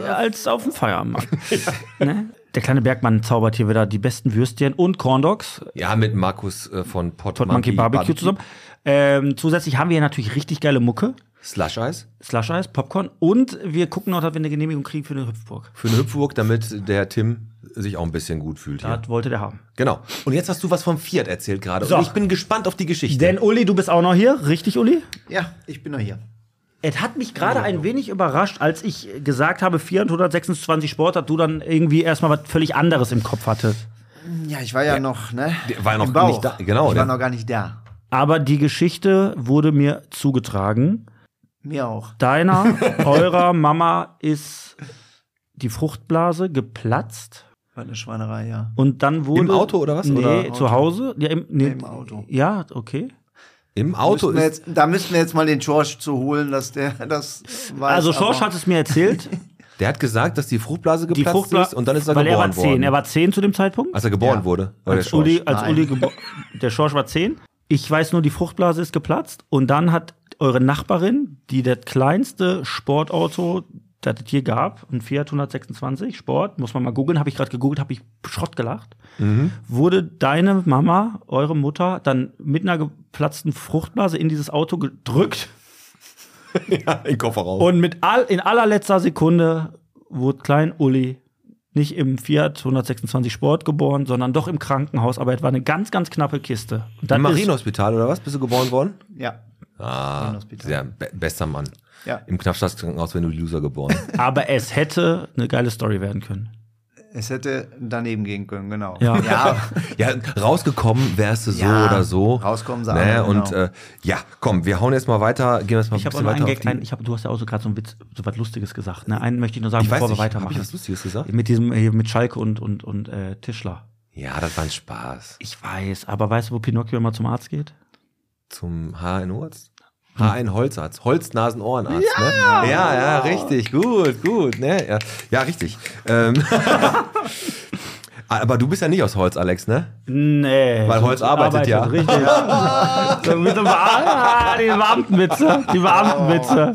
als auf dem Feierabendmarkt. ne? Der kleine Bergmann zaubert hier wieder die besten Würstchen und Corndogs. Ja, mit Markus äh, von Pot, Pot Monkey Barbecue, zusammen. Ähm, zusätzlich haben wir hier natürlich richtig geile Mucke. Slush Eis Slush Eis, Popcorn. Und wir gucken noch, dass wir eine Genehmigung kriegen für eine Hüpfburg. für eine Hüpfburg, damit der Tim sich auch ein bisschen gut fühlt hier. Das wollte der haben. Genau. Und jetzt hast du was vom Fiat erzählt gerade. So. Und ich bin gespannt auf die Geschichte. Denn Uli, du bist auch noch hier. Richtig, Uli? Ja, ich bin noch hier. Es hat mich gerade ein wenig überrascht, als ich gesagt habe, 426 Sport, dass du dann irgendwie erstmal was völlig anderes im Kopf hattest. Ja, ich war ja, noch, ne? war ja noch im Bauch. nicht da. Genau, Ich der- war noch gar nicht da. Aber die Geschichte wurde mir zugetragen. Mir auch. Deiner, eurer Mama ist die Fruchtblase geplatzt War eine Schweinerei, ja. und dann wurde. Im Auto oder was? Nee, Oder zu Hause. Ja, im, nee, Im Auto. Ja, okay. Im Auto ist. jetzt, da müssten wir jetzt mal den George zu holen, dass der das weiß. Also Schorsch aber- hat es mir erzählt. Der hat gesagt, dass die Fruchtblase die geplatzt Fruchtblase. ist und dann ist er weil er geboren war zehn. worden. Er war zehn zu dem Zeitpunkt. als er geboren Ja. wurde. Oder der als Uli, als. Uli der Schorsch war 10. Ich weiß nur, die Fruchtblase ist geplatzt. Und dann hat eure Nachbarin, die das kleinste Sportauto, das es hier gab, ein Fiat 126 Sport, muss man mal googeln, habe ich gerade gegoogelt, habe ich Schrott gelacht, Mhm. wurde deine Mama, eure Mutter, dann mit einer geplatzten Fruchtblase in dieses Auto gedrückt ja, in den Kofferraum. und mit all, in allerletzter Sekunde wurde klein Uli nicht im Fiat 126 Sport geboren, sondern doch im Krankenhaus. Aber es war eine ganz, ganz knappe Kiste. Und dann Im Marienhospital oder was? Bist du geboren worden? Ja. Ah, sehr be bester Mann. Ja. Im Knappschaftskrankenhaus, wenn du Loser geboren. aber es hätte eine geile Story werden können. Es hätte daneben gehen können, genau. Ja. ja ja, rausgekommen wärst du so Ja, oder so. rauskommen sie ne? alle, genau. Und äh, ja, komm, wir hauen jetzt mal weiter. Gehen wir jetzt mal Ich ein habe auch bisschen noch weiter Gag, ein, ich hab, du hast ja auch so gerade so ein Witz, so was Lustiges gesagt. Ne? Einen möchte ich nur sagen, Ich bevor nicht, wir hab weitermachen. ich was Lustiges gesagt? Mit diesem, hier mit Schalke und, und, und äh, Tischler. Ja, das war ein Spaß. Ich weiß, aber weißt du, wo Pinocchio immer zum Arzt geht? Zum HNO-Arzt? H1-Holzarzt, Holznasen-Ohrenarzt, ja. ne? Ja, ja, richtig, gut, gut, ne? Ja, ja richtig. Ähm, aber du bist ja nicht aus Holz, Alex, ne? Nee. Weil Holz arbeitet, ja. Richtig. so, mit so, ah, die Beamtenwitze. Die Beamtenwitze.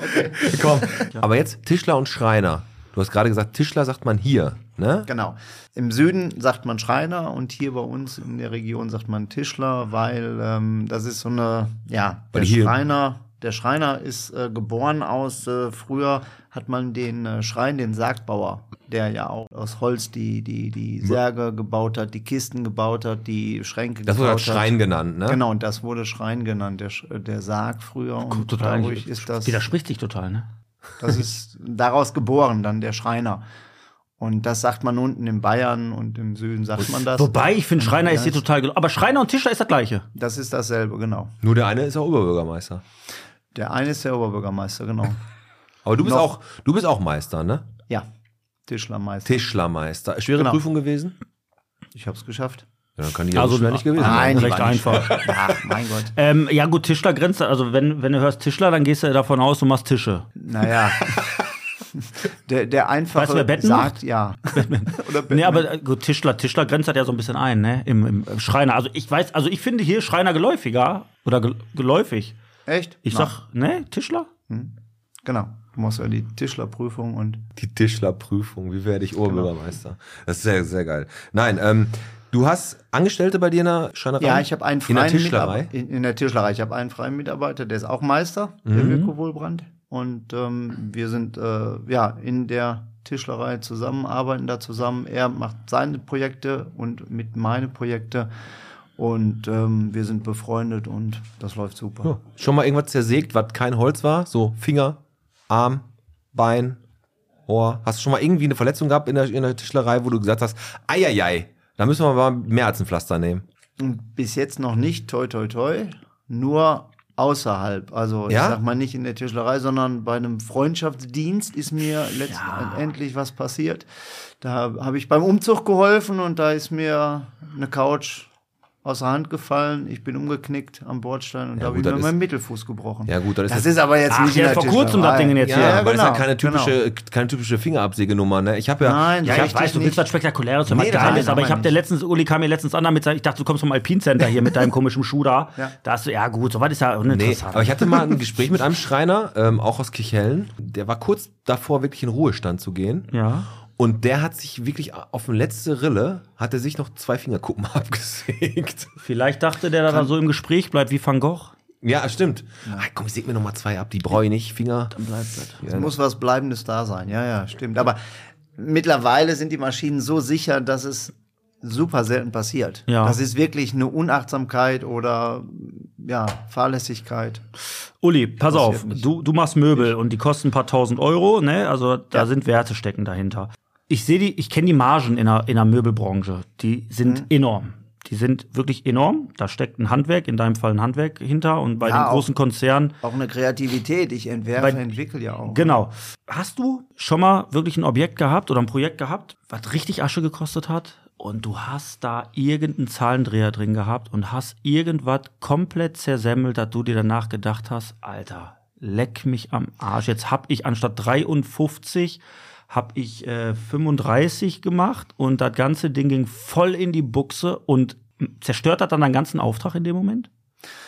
Komm. Aber jetzt Tischler und Schreiner. Du hast gerade gesagt, Tischler sagt man hier, ne? Genau. Im Süden sagt man Schreiner und hier bei uns in der Region sagt man Tischler, weil ähm, das ist so eine, ja, der Schreiner, der Schreiner ist äh, geboren aus, äh, früher hat man den äh, Schrein, den Sargbauer, der ja auch aus Holz die, die, die Särge gebaut hat, die Kisten gebaut hat, die Schränke Das wurde gebaut als Schrein hat. genannt, ne? Genau, und das wurde Schrein genannt, der, der Sarg früher. Und Total. dadurch ist das, Widerspricht sich total, ne? das ist daraus geboren, dann der Schreiner. Und das sagt man unten in Bayern und im Süden sagt man das. Wobei, ich finde, Schreiner ist hier total. Aber Schreiner und Tischler ist das Gleiche. Das ist dasselbe, genau. Nur der eine ist auch Oberbürgermeister. Der eine ist der Oberbürgermeister, genau. Aber du bist Noch. auch, du bist auch Meister, ne? Ja, Tischlermeister. Tischlermeister. Schwere Genau. Prüfung gewesen? Ich habe es geschafft. Ja, dann kann die Also nicht gewesen sein. Nein, recht einfach. Ja, mein Gott. Ähm, ja, gut, Tischler grenzt. Also, wenn, wenn du hörst Tischler, dann gehst du davon aus, du machst Tische. Naja. Der, der einfache Weißt du, wer sagt ja. Oder Nee, aber gut, Tischler, Tischler grenzt das ja so ein bisschen ein, ne? Im, im Schreiner. Also, ich weiß, also ich finde hier Schreiner geläufiger oder gel- geläufig. Echt? Ich Na, sag, ne, Tischler? Genau. Du machst ja die Tischlerprüfung und Die Tischlerprüfung, wie werde ich Oberbürgermeister? Das ist sehr, sehr geil. Nein, ähm, du hast Angestellte bei dir in der Schreinerei? Ja, ich habe einen In der freien Tischlerei? Mitarbeiter. In, in der Tischlerei. Ich habe einen freien Mitarbeiter, der ist auch Meister, Mhm. der Wilko Wohlbrand. Und ähm, wir sind äh, ja in der Tischlerei zusammen, arbeiten da zusammen. Er macht seine Projekte und mit meine Projekte. Und ähm, wir sind befreundet und das läuft super. Ja. Schon mal irgendwas zersägt, was kein Holz war? So Finger, Arm, Bein, Ohr. Hast du schon mal irgendwie eine Verletzung gehabt in der, in der Tischlerei, wo du gesagt hast, eieiei, da müssen wir mal mehr als ein Pflaster nehmen? Bis jetzt noch nicht, toi toi toi, nur außerhalb. Also ich Ja? sag mal nicht in der Tischlerei, sondern bei einem Freundschaftsdienst ist mir letztendlich was passiert. Da habe ich beim Umzug geholfen und da ist mir eine Couch aus der Hand gefallen. Ich bin umgeknickt am Bordstein und Ja, da habe ich das mir meinen Mittelfuß gebrochen. Ja, gut, das ist das jetzt- ist aber jetzt Ach, nicht ja, vor kurzem das Tischlerei. Ding jetzt Ja, hier. aber das ist ja genau, keine typische, genau. keine typische Fingerabsägenummer, ne? Ich habe ja, Nein, Ja, ich richtig weiß, du willst was Spektakuläres, was Nee, das Geiles, nein, aber ich habe der letztens, Uli kam mir letztens an damit, ich dachte, du kommst vom Alpincenter hier mit deinem komischen Schuh da. Ja. Da hast du, ja gut, so was ist ja Nee, uninteressant. aber ich hatte mal ein Gespräch mit einem Schreiner, ähm, auch aus Kirchhellen. Der war kurz davor, wirklich in Ruhestand zu gehen. ja. Und der hat sich wirklich auf den letzte Rille, hat er sich noch zwei Fingerkuppen abgesägt. Vielleicht dachte der, dass er so im Gespräch bleibt wie Van Gogh. Ja, stimmt. Ah, komm, ich säg mir noch mal zwei ab, die brauche ich nicht. Finger. Dann bleibt das. Es muss was Bleibendes da sein. Ja, ja, stimmt. Aber mittlerweile sind die Maschinen so sicher, dass es super selten passiert. Ja. Das ist wirklich eine Unachtsamkeit oder ja, Fahrlässigkeit. Uli, pass auf, nicht. du, du machst Möbel und die kosten ein paar tausend Euro, ne? Also da Ja. sind Werte stecken dahinter. Ich sehe die, ich kenne die Margen in der, in der Möbelbranche. Die sind Mhm. enorm. die sind wirklich enorm. Da steckt ein Handwerk, in deinem Fall ein Handwerk hinter. Und bei Ja, den großen Konzernen Auch eine Kreativität. Ich entwerfe, Bei- entwickle ja auch. Genau. Hast du schon mal wirklich ein Objekt gehabt oder ein Projekt gehabt, was richtig Asche gekostet hat? Und du hast da irgendeinen Zahlendreher drin gehabt und hast irgendwas komplett zersemmelt, dass du dir danach gedacht hast, Alter, leck mich am Arsch. Jetzt hab ich anstatt 53 hab ich äh, 35 gemacht und das ganze Ding ging voll in die Buchse und zerstört das dann deinen ganzen Auftrag in dem Moment?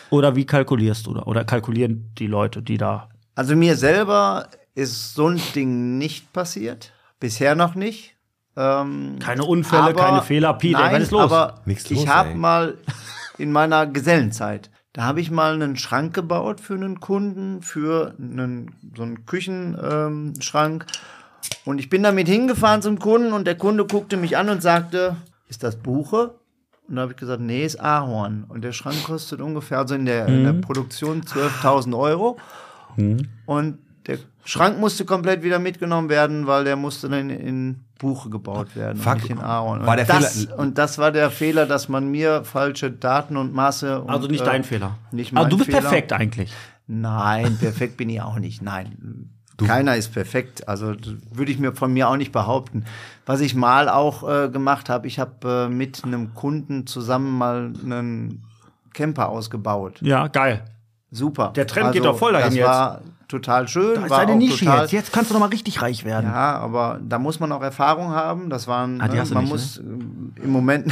Oder wie kalkulierst du da? Oder kalkulieren die Leute, die da Also mir selber ist so ein Ding nicht passiert. Bisher noch nicht. Ähm, Keine Unfälle, keine Fehler. Pete, nein, was ist los? Aber Nichts ich habe mal in meiner Gesellenzeit, da habe ich mal einen Schrank gebaut für einen Kunden, für einen, so einen Küchenschrank. Ähm, und ich bin damit hingefahren zum Kunden und der Kunde guckte mich an und sagte, ist das Buche? Und da habe ich gesagt, nee, ist Ahorn. Und der Schrank kostet ungefähr, also in der, in der Produktion 12.000 Euro. Und der Schrank musste komplett wieder mitgenommen werden, weil der musste dann in Buche gebaut werden Fuck. und nicht in Ahorn. Und, War der das, Fehler- und das war der Fehler, dass man mir falsche Daten und Maße. Und, Also nicht äh, dein Fehler. Nicht mein also du bist Fehler. perfekt eigentlich. Nein, perfekt bin ich auch nicht. Nein. Keiner ist perfekt. Also würde ich mir von mir auch nicht behaupten. Was ich mal auch äh, gemacht habe, ich habe äh, mit einem Kunden zusammen mal einen Camper ausgebaut. Ja, geil. Super. Der Trend geht doch voll dahin das jetzt. war total schön. Da ist war deine auch Nische total, jetzt. Jetzt kannst du noch mal richtig reich werden. Ja, aber da muss man auch Erfahrung haben. Das waren, Ah, die ne, hast man nicht, muss äh, im Moment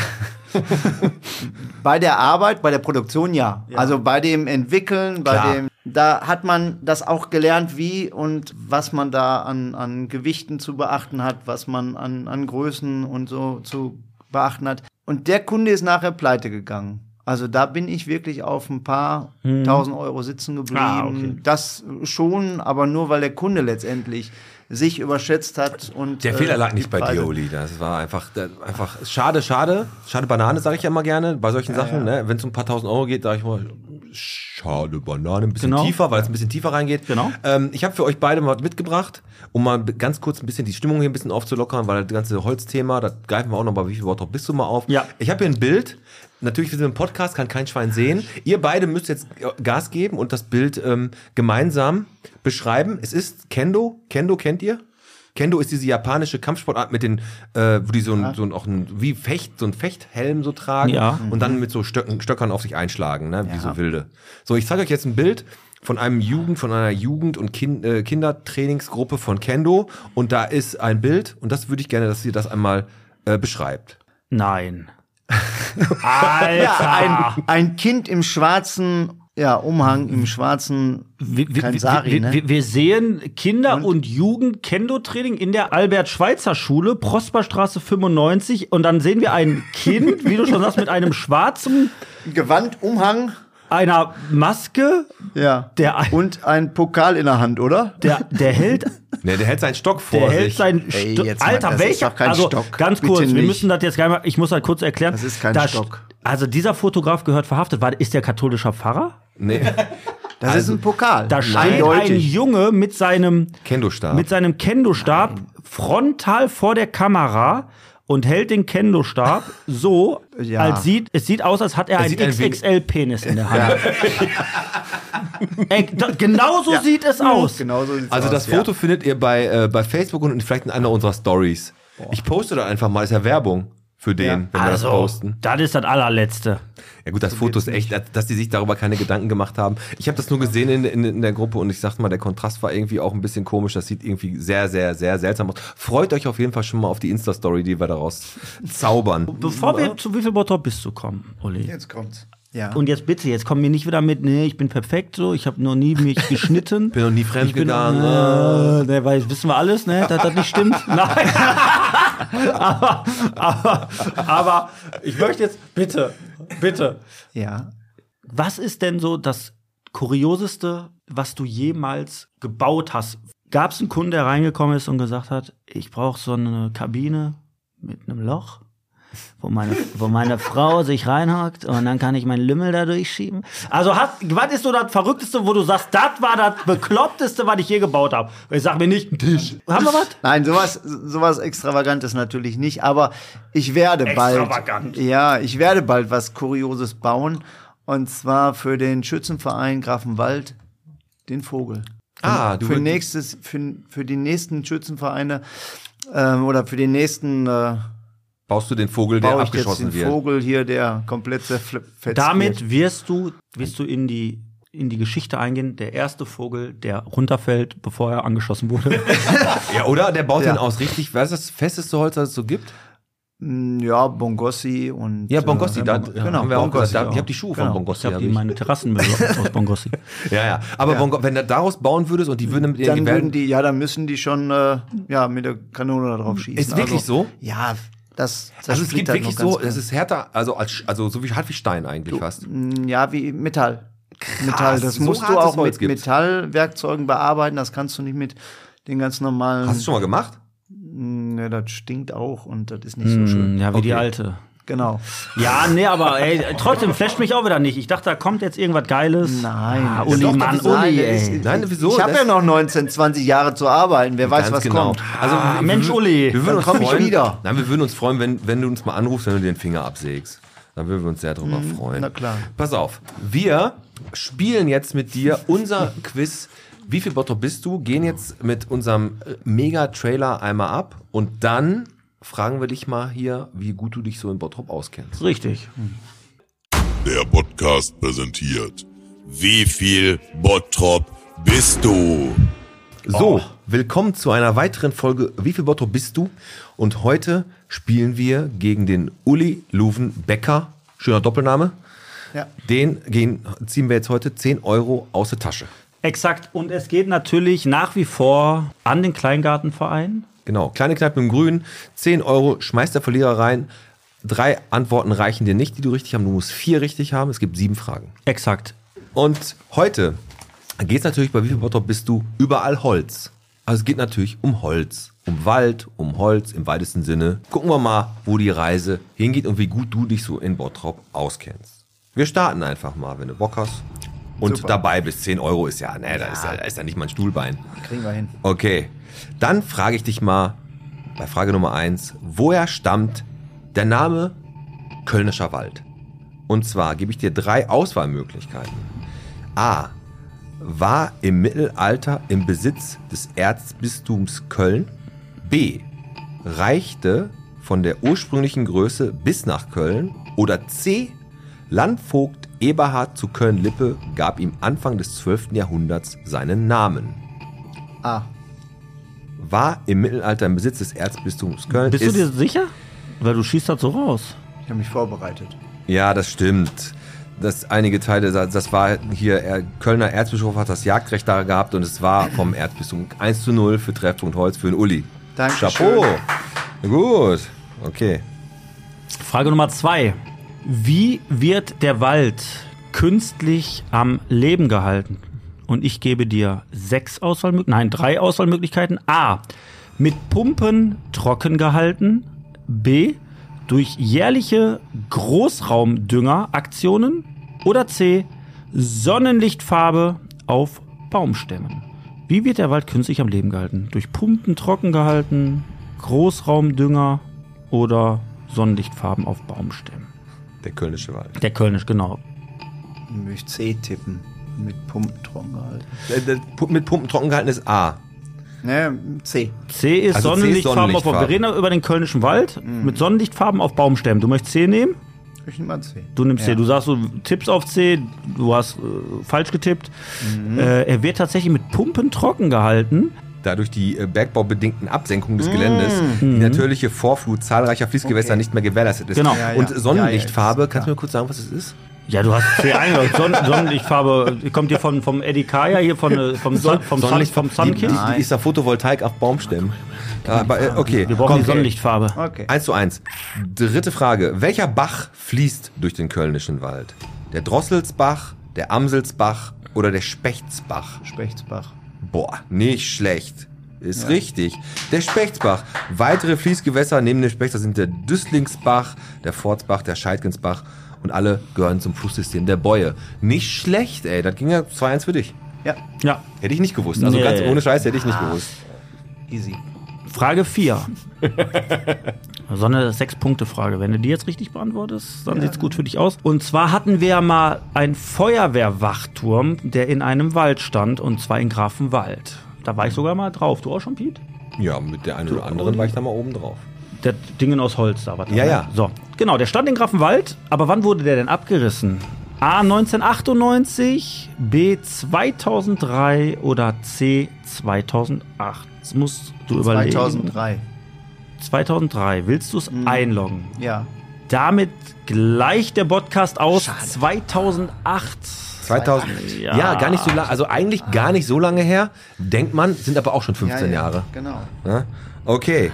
bei der Arbeit, bei der Produktion ja. Also bei dem Entwickeln, bei Klar. dem, da hat man das auch gelernt, wie und was man da an, an Gewichten zu beachten hat, was man an, an Größen und so zu beachten hat. Und der Kunde ist nachher pleite gegangen. Also da bin ich wirklich auf ein paar tausend Euro sitzen geblieben. Ah, okay. Das schon, aber nur weil der Kunde letztendlich sich überschätzt hat und Der äh, Fehler lag die nicht bei dir, Uli. Das war einfach, das- einfach schade, schade. Schade Banane, sage ich ja immer gerne bei solchen Sachen. Ne? Wenn es um ein paar tausend Euro geht, sage ich mal, schade Banane, ein bisschen Genau. tiefer, weil es ein bisschen tiefer reingeht. Genau. Ähm, ich habe für euch beide mal was mitgebracht, um mal ganz kurz ein bisschen die Stimmung hier ein bisschen aufzulockern, weil das ganze Holzthema, das greifen wir auch noch bei wie viel Wort bist du mal auf. Ja. Ich habe hier ein Bild. Natürlich, wir sind im Podcast, kann kein Schwein sehen. Ihr beide müsst jetzt Gas geben und das Bild ähm, gemeinsam beschreiben. Es ist Kendo. Kendo kennt ihr? Kendo ist diese japanische Kampfsportart mit den, äh, wo die so ein, so ein, auch ein, wie Fecht, so ein Fechthelm so tragen Ja. und dann mit so Stöcken, Stöckern auf sich einschlagen, ne? wie so wilde. So, ich zeige euch jetzt ein Bild von einem Jugend, von einer Jugend- und kind, äh, Kindertrainingsgruppe von Kendo und da ist ein Bild und das würde ich gerne, dass ihr das einmal äh, beschreibt. Nein. Ja, Alter. ein, ein Kind im schwarzen ja, Umhang, im schwarzen Wir, wir, Sari, ne? wir, wir sehen Kinder- und, Jugend-Kendo-Training in der Albert-Schweitzer-Schule, Prosperstraße 95. Und dann sehen wir ein Kind, wie du schon sagst, mit einem schwarzen, Gewand, Umhang, einer Maske. ja. Der ein- und ein Pokal in der Hand, oder? Der, der hält, Ne, der hält seinen Stock vor der sich. hält seinen Ey, Sto- jetzt mal, Alter, das ist welcher? doch kein also Stock. ganz Bitte kurz, wir nicht. müssen das jetzt gar nicht, ich muss halt kurz erklären. Das ist kein Da Stock. st- Also dieser Fotograf gehört verhaftet. War, ist der katholischer Pfarrer? Nee, Das ist ein Pokal. Da steht ein. Junge mit seinem Kendo-Stab. mit seinem Kendo-Stab frontal vor der Kamera und hält den Kendo-Stab so, Ja. als sieht, es sieht aus, als hat er einen sieht ein wenig- XXL-Penis in der Hand. Ey, da, genau so sieht es aus. Genau so Also aus, das Foto findet ihr bei, äh, bei Facebook und vielleicht in einer unserer Stories. Ich poste da einfach mal, ist ja Werbung für den, Ja. wenn wir Also, das posten. das ist das allerletzte. Ja gut, das Foto ist echt, dass- dass die sich darüber keine Gedanken gemacht haben. Ich habe das nur gesehen in, in, in der Gruppe und ich sag mal, der Kontrast war irgendwie auch ein bisschen komisch. Das sieht irgendwie sehr, sehr, sehr seltsam aus. Freut euch auf jeden Fall schon mal auf die Insta-Story, die wir daraus zaubern. Bevor wir zu wie viel Bottrop bist du kommen, Uli. Jetzt kommt's. Ja. Und jetzt bitte, jetzt komm mir nicht wieder mit, nee, ich bin perfekt so, ich habe noch nie mich geschnitten. Bin noch nie Ich bin, fremdgegangen. äh, ne, weil wissen wir alles, ne, dass das nicht stimmt. Nein. Aber, aber, aber ich möchte jetzt, bitte, bitte. ja. Was ist denn so das Kurioseste, was du jemals gebaut hast? Gab es einen Kunden, der reingekommen ist und gesagt hat, ich brauche so eine Kabine mit einem Loch? Wo meine, wo meine Frau sich reinhockt und dann kann ich meinen Lümmel da durchschieben. Also, hast, was ist so das Verrückteste, wo du sagst, das war das Bekloppteste, was ich je gebaut habe? Ich sag mir nicht, ein Tisch. Haben wir was? Nein, sowas, sowas Extravagantes natürlich nicht, aber ich werde Extravagant. bald. Ja, ich werde bald was Kurioses bauen. Und zwar für den Schützenverein Grafenwald den Vogel. Ah, du für nächstes, für, für die nächsten Schützenvereine ähm, oder für den nächsten äh, Baust du den Vogel, der baue ich jetzt abgeschossen den wird? Vogel hier, der komplett zerfetzt wird. Damit wirst du, wirst du in die, in die Geschichte eingehen, der erste Vogel, der runterfällt, bevor er angeschossen wurde. Ja, oder? Der baut Ja. den aus richtig, was ist das festeste Holz, das es so gibt? Mm, Ja, Bongossi und. Ja, Bongossi, äh, da ja, haben wir auch gesagt. Da, ich habe die Schuhe von Genau. Bongossi. Ich habe hab die ich. meine Terrassenmöbel aus Bongossi. Ja, ja. Aber Bongo, wenn du daraus bauen würdest und die würden mit Dann würden die, ja, dann müssen die schon äh, ja, mit der Kanone da drauf schießen. Ist wirklich so? Ja, das, das also es gibt wirklich so, es ist härter, also als, also so wie hart wie Stein eigentlich fast. Mm, Ja, wie Metall. Metall, das so musst du auch mit gibt's. Metallwerkzeugen bearbeiten. Das kannst du nicht mit den ganz normalen. Hast du schon mal gemacht? Mm, Ja, das stinkt auch und das ist nicht so schön. Ja, wie die Okay. alte. Genau. Ja, nee, aber ey, trotzdem flasht mich auch wieder nicht. Ich dachte, da kommt jetzt irgendwas Geiles. Nein. Ah, Uli, doch- Mann, Uli, ey. Nein, wieso? Ich habe ja noch 19, 20 Jahre zu arbeiten. Wer weiß, was genau. kommt. Also, Ah, Mensch, wir- Uli, wir würden dann uns komm ich freuen, wieder. Nein, wir würden uns freuen, wenn, wenn du uns mal anrufst, wenn du dir den Finger absägst. Dann würden wir uns sehr darüber freuen. Mhm, na klar. Pass auf, wir spielen jetzt mit dir unser Quiz. Wie viel Bottrop bist du? Gehen jetzt mit unserem äh, Mega-Trailer einmal ab und dann fragen wir dich mal hier, wie gut du dich so in Bottrop auskennst. Richtig. Der Podcast präsentiert. Wie viel Bottrop bist du? So, willkommen zu einer weiteren Folge Wie viel Bottrop bist du? Und heute spielen wir gegen den Uli Luven Becker. Schöner Doppelname. Ja. Den gehen, ziehen wir jetzt heute 10 Euro aus der Tasche. Exakt. Und es geht natürlich nach wie vor an den Kleingartenverein. Genau, kleine Kneipe im Grün, 10 Euro, schmeißt der Verlierer rein. Drei Antworten reichen dir nicht, die du richtig haben. Du musst vier richtig haben. Es gibt sieben Fragen. Exakt. Und heute geht es natürlich bei Wie viel Bottrop bist du überall Holz. Also es geht natürlich um Holz, um Wald, um Holz im weitesten Sinne. Gucken wir mal, wo die Reise hingeht und wie gut du dich so in Bottrop auskennst. Wir starten einfach mal, wenn du Bock hast. Und Super. dabei bis 10 Euro ist ja, ne, da ist ja, da ist ja nicht mal ein Stuhlbein. Kriegen wir hin. Okay, dann frage ich dich mal bei Frage Nummer eins: woher stammt der Name Kölnischer Wald? Und zwar gebe ich dir drei Auswahlmöglichkeiten. A. War im Mittelalter im Besitz des Erzbistums Köln. B. Reichte von der ursprünglichen Größe bis nach Köln. Oder C. Landvogt Eberhard zu Köln-Lippe gab ihm Anfang des 12. Jahrhunderts seinen Namen Ah, war im Mittelalter im Besitz des Erzbistums Köln. Bist du ist, dir sicher? Weil du schießt das so raus. ich habe mich vorbereitet. Ja, das stimmt. Das einige Teile, das war hier, er, Kölner Erzbischof hat das Jagdrecht da gehabt und es war vom Erzbistum 1 zu 0 für Treffpunkt Holz für den Uli. Dankeschön. Chapeau. Gut. Okay. Frage Nummer zwei. Wie wird der Wald künstlich am Leben gehalten? Und ich gebe dir sechs Auswahlmöglichkeiten, nein, drei Auswahlmöglichkeiten. A. Mit Pumpen trocken gehalten. B. Durch jährliche Großraumdüngeraktionen. Oder C. Sonnenlichtfarbe auf Baumstämmen. Wie wird der Wald künstlich am Leben gehalten? Durch Pumpen trocken gehalten, Großraumdünger oder Sonnenlichtfarben auf Baumstämmen? Der Kölnische Wald. Der Kölnisch, genau. Ich möchte C tippen. Mit Pumpen trocken gehalten. Äh, Mit Pumpen trocken gehalten ist A. Ne, C. C ist Also C ist Sonnenlichtfarben auf Sonnenlichtfarben. Wir reden über den Kölnischen Wald mit Sonnenlichtfarben auf Baumstämmen. Du möchtest C nehmen? Ich nehme mal C. Du nimmst Ja. C. Du sagst, du tippst auf C, du hast äh, falsch getippt. Äh, er wird tatsächlich mit Pumpen trocken gehalten. Dadurch die äh, bergbaubedingten Absenkungen des Geländes, die natürliche Vorflut zahlreicher Fließgewässer Okay. nicht mehr gewährleistet ist. Genau. Ja, ja. Und Sonnenlichtfarbe, ja, ist kannst du mir kurz sagen, was es ist? Ja, du hast C eingeloggt. Son Sonnenlichtfarbe kommt hier von, vom Eddie Kaya, hier von, äh, vom, Sun, vom, Sun, vom die, Sunkiss. die, die ist da Photovoltaik auf Baumstämmen. Aber, äh, okay, Wir brauchen Komm, die Sonnenlichtfarbe. Okay. Eins zu eins. Dritte Frage. Welcher Bach fließt durch den Kölnischen Wald? Der Drosselsbach, der Amselsbach oder der Spechtsbach? Spechtsbach. Boah, nicht schlecht. ist richtig. Der Spechtsbach. Weitere Fließgewässer neben dem Spechtsbach sind der Düsslingsbach, der Fortsbach, der Scheidgensbach und alle gehören zum Flusssystem der Bäue. Nicht schlecht, ey. Das ging ja 2-1 für dich. Ja, Ja. Hätte ich nicht gewusst. Also Nee. ganz ohne Scheiß hätte ich nicht gewusst. easy. Frage 4. so eine Sechs-Punkte-Frage. Wenn du die jetzt richtig beantwortest, dann sieht's gut für dich aus. Und zwar hatten wir ja mal einen Feuerwehrwachturm, der in einem Wald stand, und zwar in Grafenwald. Da war ich sogar mal drauf. Du auch schon, Piet? Ja, mit der einen oder anderen war ich da mal oben drauf. Der Dingen aus Holz da war Ja, ne? ja. So, genau, der stand in Grafenwald, aber wann wurde der denn abgerissen? A 1998, B 2003 oder C 2008? Das musst du überlegen. 2003. 2003. Willst du es einloggen? Ja. Damit gleicht der Podcast aus 2008. 2000. Ja, Ja. gar nicht so lange, also eigentlich gar nicht so lange her. Denkt man, sind aber auch schon 15 ja, ja, Jahre. Genau. Ja? Okay.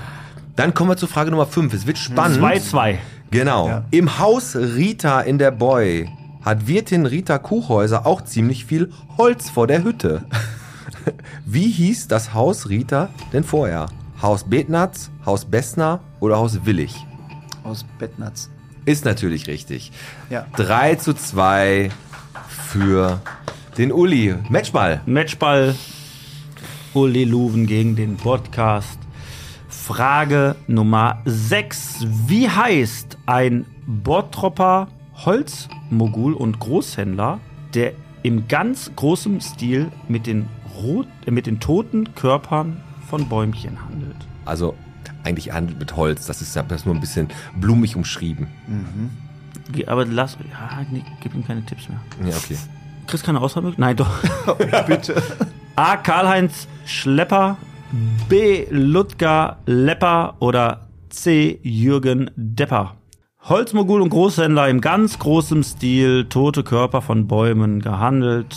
Dann kommen wir zur Frage Nummer 5. Es wird spannend. 2-2. Genau. Ja. Im Haus Rita in der Boy hat Wirtin Rita Kuchhäuser auch ziemlich viel Holz vor der Hütte. Wie hieß das Haus Rita denn vorher? Haus Betnatz, Haus Bessner oder Haus Willig? Aus Bettnatz. Ist natürlich richtig. Ja. 3 zu 2 für den Uli. Matchball. Matchball. Uli Luven gegen den Podcast. Frage Nummer 6. Wie heißt ein Bottropper Holzmogul und Großhändler, der im ganz großen Stil mit den, rot, äh, mit den toten Körpern von Bäumchen handelt? Also eigentlich handelt mit Holz. Das ist ja das ist nur ein bisschen blumig umschrieben. Ge- Aber lass, ja, nee, gib ihm keine Tipps mehr. Ja, okay. Chris keine Auswahlmöglichkeit? Nein, doch. Bitte. A. Karl-Heinz Schlepper. B. Ludger Lepper. Oder C. Jürgen Depper. Holzmogul und Großhändler im ganz großen Stil. Tote Körper von Bäumen gehandelt.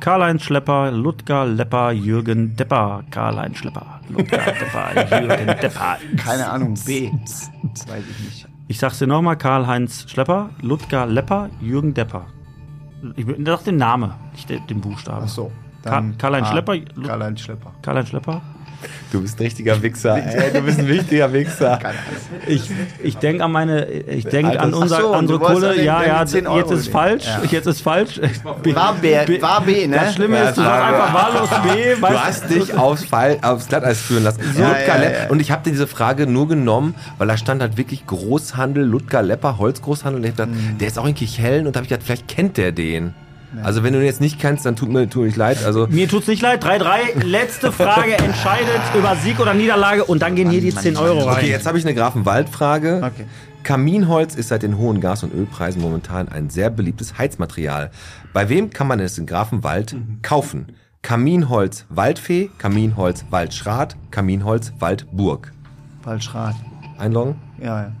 Karl-Heinz Schlepper, Ludger Lepper, Jürgen Depper. Karl-Heinz Schlepper, Ludger Depper, Jürgen Depper. Keine Ahnung, B. Das weiß ich nicht. Ich sag's dir nochmal, Karl-Heinz Schlepper, Ludger Lepper, Jürgen Depper. Ich bin nach dem Name, nicht de- dem Buchstaben. Ach so. Ka- Karl-Heinz. Schlepper? Karl-Heinz Schlepper. Karl-Heinz Schlepper. Du bist ein richtiger Wichser. Ey, du bist ein wichtiger Wichser. Ich, ich denke an meine, ich denke an Alter, unser, ach so, unsere Kohle. den- Ja, ja, die 10 Euro jetzt ist falsch. Ja. Jetzt ist falsch. War B, war B, ne? Das Schlimme Ja, ist, du sagst einfach wahllos B. Du hast dich aufs, Fall, aufs Glatteis führen lassen. Ja, Ludger ja, Lepp- ja. Und ich habe dir diese Frage nur genommen, weil da stand halt wirklich Großhandel, Ludger Lepper, Holzgroßhandel. Und ich hab gedacht, Mhm. der ist auch in Kirchhellen und da habe ich gedacht, vielleicht kennt der den. Also wenn du den jetzt nicht kennst, dann tut mir, tut mir leid. Also Mir tut's nicht leid. 3-3. Letzte Frage entscheidet über Sieg oder Niederlage. Und dann gehen hier die 10 Euro rein. Okay, jetzt habe ich eine Grafenwald-Frage. Okay. Kaminholz ist seit den hohen Gas- und Ölpreisen momentan ein sehr beliebtes Heizmaterial. Bei wem kann man es in Grafenwald kaufen? Kaminholz Waldfee, Kaminholz Waldschrat, Kaminholz Waldburg. Waldschrat. Einloggen? Ja, ja.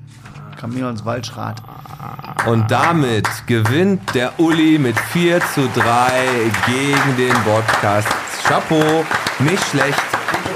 Kamilons Waldschrat. Und damit gewinnt der Uli mit 4 zu 3 gegen den Podcast. Chapeau, nicht schlecht.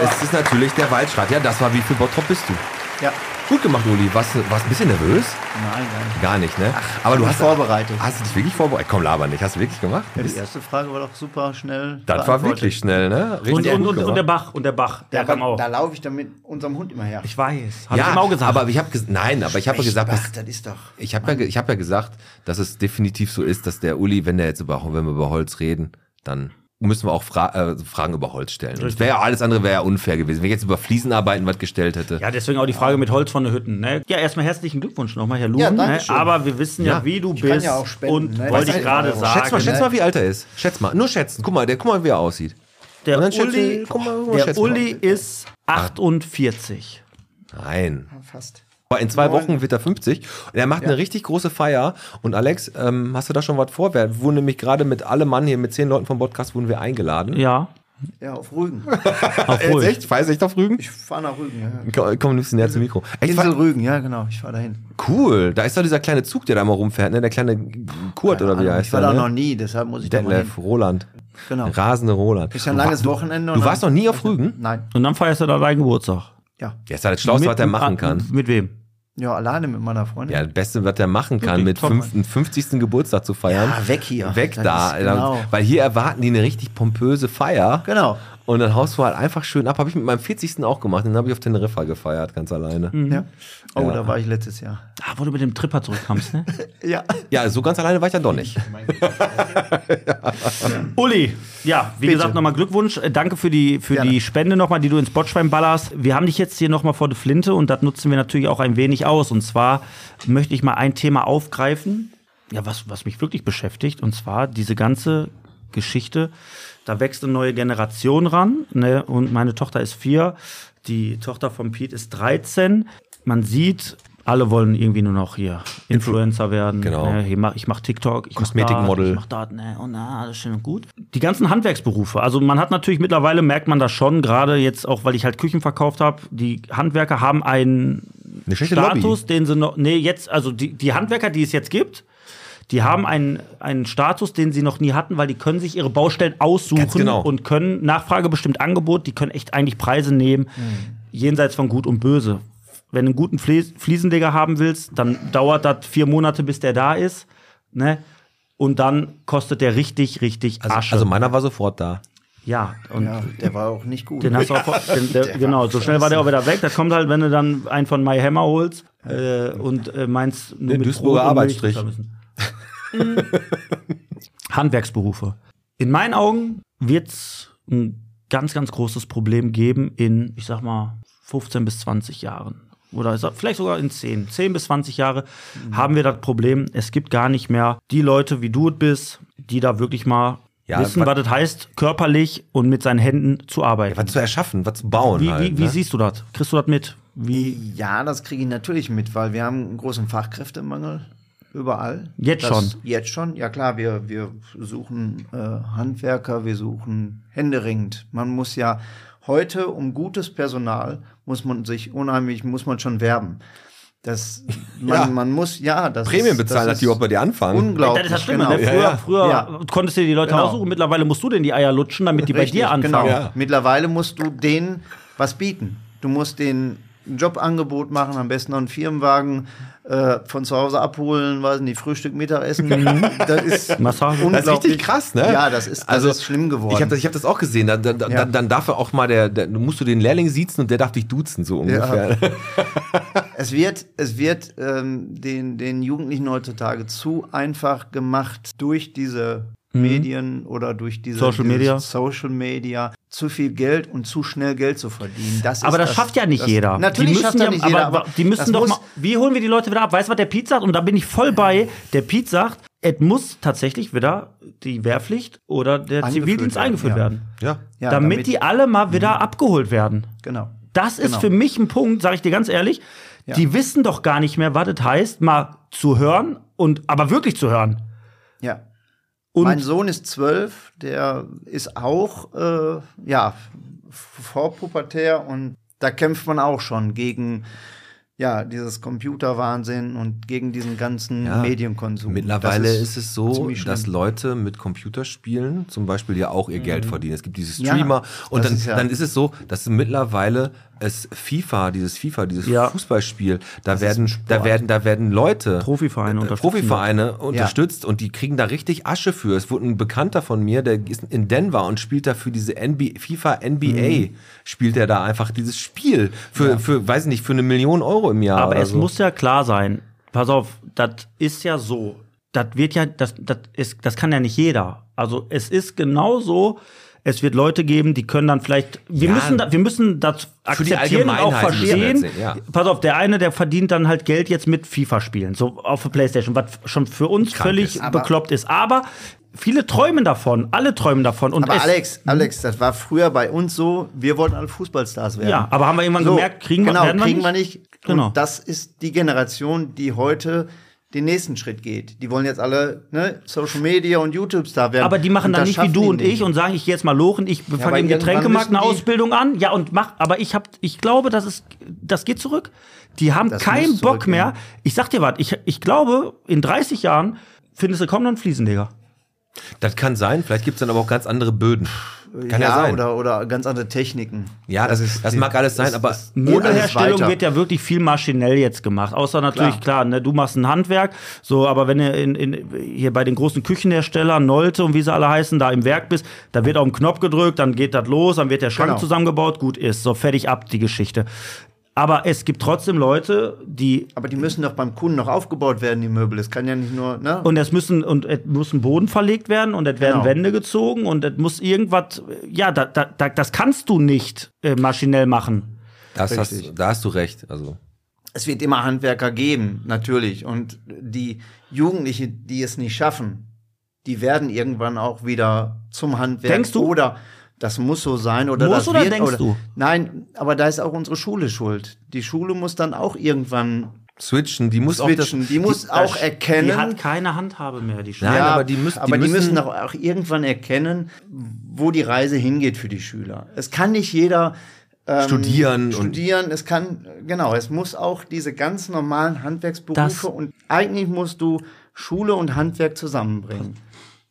Es ist natürlich der Waldschrat. Ja, das war wie viel Bottrop bist du? Ja. Gut gemacht, Uli. Warst, du- warst ein bisschen nervös? Nein, nein. Gar nicht, ne? Aber du hast vorbereitet. Hast du dich wirklich vorbereitet? Komm, laber nicht. Hast du wirklich gemacht? Ja, die erste Frage war doch super schnell. Das war wirklich schnell, ne? Richtig Und, und, und, und der Bach. Und der Bach. Der Ja, kam auch. da, laufe ich dann mit unserem Hund immer her. Ich weiß. Hab ja, ich ihm auch gesagt. aber ich habe nein, aber ich habe gesagt, Ach, dass, das ist doch. ich habe ja, ich habe ja gesagt, dass es definitiv so ist, dass der Uli, wenn der jetzt über, wenn wir über Holz reden, dann müssen wir auch Fra äh, Fragen über Holz stellen. Es wäre ja alles andere wäre ja unfair gewesen, wenn ich jetzt über Fliesenarbeiten was gestellt hätte. Ja, deswegen auch die Frage mit Holz von den Hütten. Ne? Ja, erstmal herzlichen Glückwunsch nochmal, Herr Luhn. Ja, ne? danke schön. Aber wir wissen ja, Ja, wie du ich kann bist. ja auch spenden, und ne? wollte ich gerade sagen. schätz mal, schätz ne? mal, wie alt er ist. Schätz mal, nur schätzen. Guck mal, der, guck mal, wie er aussieht. Der Uli, guck mal, der. Uli ist 48. Nein. Fast. Aber in zwei Neun. Wochen wird er 50 und er macht eine richtig große Feier. Und Alex, ähm, hast du da schon was vor? Wir wurden nämlich gerade mit allem Mann hier, mit zehn Leuten vom Podcast, wurden wir eingeladen. Ja, Ja, auf Rügen. auf Jetzt ruhig. echt? Fahrst du echt auf Rügen? Ich fahre nach Rügen, ja. Komm, komm ein bisschen näher zum Mikro. Echt, Insel Rügen, ja, genau. Ich fahre dahin. cool. Da ist doch dieser kleine Zug, der da mal rumfährt, ne? Der kleine Kurt oder wie er heißt. Ich war der, da ne? noch nie, deshalb muss ich da mal hin. Detlef, Roland. Genau. Rasende Roland. Ist ja ein Du langes Wochenende. Du und warst noch nie auf Rügen? Nein. Und dann feierst du da deinen Geburtstag. Ja. Ja, ist halt das Schlauste, was er machen kann. Mit wem? Ja, alleine mit meiner Freundin. Ja, das Beste, was er machen kann, mit fünf, einen 50. Geburtstag zu feiern. Ja, weg hier. Weg Das da. ist genau. Weil hier erwarten die eine richtig pompöse Feier. Genau. Und dann haust du halt einfach schön ab. Habe ich mit meinem 40. auch gemacht. Den habe ich auf Teneriffa gefeiert, ganz alleine. Ja. Oh, Ja. da war ich letztes Jahr. Ah, wo du mit dem Tripper zurückkamst, ne? Ja. Ja, so ganz alleine war ich ja doch nicht. Uli, ja, wie Bitte. gesagt, nochmal Glückwunsch. Äh, Danke für die, für Gerne. die Spende nochmal, die du ins Botschwein ballerst. Wir haben dich jetzt hier nochmal vor der Flinte und das nutzen wir natürlich auch ein wenig aus. Und zwar möchte ich mal ein Thema aufgreifen, ja, was, was mich wirklich beschäftigt, und zwar diese ganze Geschichte. Da wächst eine neue Generation ran, ne? Und meine Tochter ist vier, die Tochter von Pete ist 13. Man sieht, alle wollen irgendwie nur noch hier Influencer werden. Genau. Ne? Ich mach, ich mach TikTok, ich mach Kosmetikmodel. da, Ich mach da, ne, und na, alles schön und gut. Die ganzen Handwerksberufe. Also man hat natürlich mittlerweile, merkt man das schon, gerade jetzt auch, weil ich halt Küchen verkauft habe, die Handwerker haben einen Status, Lobby. den sie noch, nee, jetzt, also die, die Handwerker, die es jetzt gibt, die haben einen, einen Status, den sie noch nie hatten, weil die können sich ihre Baustellen aussuchen genau. und können Nachfrage bestimmt Angebot, die können echt eigentlich Preise nehmen, jenseits von Gut und Böse. Wenn du einen guten Flies Fliesenleger haben willst, dann dauert das vier Monate, bis der da ist, ne? Und dann kostet der richtig, richtig Also, Asche. also meiner war sofort da. ja, und Ja, der war auch nicht gut. den hast du auch, den, der, genau, so schnell war der auch wieder weg. Das kommt halt, wenn du dann einen von My Hammer holst äh, und äh, meinst, nur Den mit Duisburger Brot Arbeitsstrich. zu Handwerksberufe. In meinen Augen wird es ein ganz, ganz großes Problem geben in, ich sag mal, 15 bis 20 Jahren. Oder vielleicht sogar in 10. 10 bis 20 Jahre haben wir das Problem, es gibt gar nicht mehr die Leute, wie du es bist, die da wirklich mal Ja, wissen, was- was das heißt, körperlich und mit seinen Händen zu arbeiten. Was zu erschaffen, was zu bauen. Wie, halt, wie, wie ne? siehst du das? Kriegst du das mit? Wie? Ja, das kriege ich natürlich mit, weil wir haben einen großen Fachkräftemangel überall. Jetzt das, schon? Jetzt schon, ja klar, wir, wir suchen äh, Handwerker, wir suchen händeringend. Man muss ja heute um gutes Personal muss man sich unheimlich, muss man schon werben. Das, man, Ja. man muss, ja, das Prämien bezahlen, das dass die auch bei dir anfangen. Unglaublich. das ist das Schlimme. genau. Ne? Früher, ja. früher Ja. konntest du dir die Leute Genau. aussuchen. Mittlerweile musst du denn die Eier lutschen, damit die bei Richtig, dir anfangen. Genau. Ja. Mittlerweile musst du denen was bieten. Du musst denen ein Jobangebot machen, am besten noch einen Firmenwagen äh, von zu Hause abholen, weiß nicht, Frühstück, Mittagessen. das ist Massage. Das ist richtig krass, ne? Ja, das ist, das ist schlimm geworden. Ich habe das, ich hab das auch gesehen. Da, da, da, Ja. Dann darf er auch mal der, der, du musst du den Lehrling siezen und der darf dich duzen, so ungefähr. Es wird, es wird ähm, den, den Jugendlichen heutzutage zu einfach gemacht durch diese Medien oder durch diese. Social dieses Media. Social Media zu viel Geld und zu schnell Geld zu verdienen. Das Aber ist das, schafft ja nicht das, jeder. Natürlich schafft das ja, nicht jeder, aber, die müssen das doch muss, mal. Wie holen wir die Leute wieder ab? Weißt du, was der Pete sagt? Und da bin ich voll bei. Der Pete sagt, es muss tatsächlich wieder die Wehrpflicht oder der Eingeführt Zivildienst werden, eingeführt ja. werden. Ja. Ja, damit, die alle mal wieder Mhm. abgeholt werden. Genau. Das ist Genau. für mich ein Punkt, sage ich dir ganz ehrlich. Ja. Die wissen doch gar nicht mehr, was es heißt, mal zu hören und aber wirklich zu hören. Ja. Und mein Sohn ist zwölf, der ist auch, äh, ja, vorpubertär und da kämpft man auch schon gegen, ja, dieses Computerwahnsinn und gegen diesen ganzen Ja. Medienkonsum. Mittlerweile Das ist, es so, dass Leute mit Computerspielen zum Beispiel ja auch ihr Geld verdienen. Es gibt diese Ja, Streamer und das dann, ist ja- dann ist es so, dass mittlerweile es FIFA, dieses FIFA, dieses Ja. Fußballspiel, da werden, da werden, da werden Leute, Profivereine äh, unterstützen Profivereine unterstützt und die kriegen da richtig Asche für. Es wurde ein Bekannter von mir, der ist in Denver und spielt da für diese NBA, FIFA NBA, Mhm. spielt er da einfach dieses Spiel für, für, weiß ich nicht, für eine Million Euro im Jahr. Aber es so. muss ja klar sein, pass auf, das ist ja so. Das wird ja, das, das, ist, das kann ja nicht jeder. Also es ist genau so, es wird Leute geben, die können dann vielleicht, wir Ja. müssen, da, wir müssen das Für die akzeptieren und auch wir verstehen. erzählen, ja. Pass auf, der eine, der verdient dann halt Geld jetzt mit FIFA-Spielen, so auf der Playstation, was schon für uns Krank völlig ist. Bekloppt ist. Aber viele träumen davon, alle träumen davon. Und Aber Alex, Alex, das war früher bei uns so, wir wollten alle Fußballstars werden. Ja, aber haben wir irgendwann gemerkt, kriegen wir- genau, wir kriegen nicht? wir nicht. Genau. Und das ist die Generation, die heute den nächsten Schritt geht. Die wollen jetzt alle ne, Social Media und YouTube-Star werden. Aber die machen dann nicht wie du und ich und sagen, ich gehe jetzt mal lochen, ich fange aber im Getränkemarkt eine Ausbildung an. Ja, und mach, aber ich hab, ich glaube, das ist, das geht zurück. Die haben Das keinen Bock mehr. Ich sag dir was, ich, ich glaube, in 30 Jahren findest du kaum noch einen Fliesenleger. Das kann sein, vielleicht gibt es dann aber auch ganz andere Böden. Kann ja, ja, sein. Oder, oder ganz andere Techniken. ja, das, das die- mag alles sein, das- aber das Möbelherstellung weiter. wird ja wirklich viel maschinell jetzt gemacht. Außer natürlich, klar, ne, du machst ein Handwerk, so, aber wenn du in, in, hier bei den großen Küchenherstellern, Nolte und wie sie alle heißen, da im Werk bist, da wird auf den Knopf gedrückt, dann geht das los, dann wird der Schrank Genau. zusammengebaut, gut ist, so fertig ab die Geschichte. Aber es gibt trotzdem Leute, die Aber die müssen doch beim Kunden noch aufgebaut werden, die Möbel. Es kann ja nicht nur, ne? und es müssen und es muss ein Boden verlegt werden und es werden Genau. Wände gezogen und es muss irgendwas, ja, da, da, da, das kannst du nicht äh, maschinell machen. das hast, da hast du recht. Also es wird immer Handwerker geben, natürlich. Und die Jugendlichen, die es nicht schaffen, die werden irgendwann auch wieder zum Handwerk. Denkst du? Oder das muss so sein. Oder Muss das oder wird, denkst du? Nein, aber da ist auch unsere Schule schuld. Die Schule muss dann auch irgendwann switchen, die muss switchen. auch die muss auch erkennen. Die hat keine Handhabe mehr, die Schule. Nein, aber die müssen- aber die die müssen müssen- auch, auch irgendwann erkennen, wo die Reise hingeht für die Schüler. Es kann nicht jeder ähm, Studieren und- studieren. Es kann genau. Es muss auch diese ganz normalen Handwerksberufe Das- und eigentlich musst du Schule und Handwerk zusammenbringen.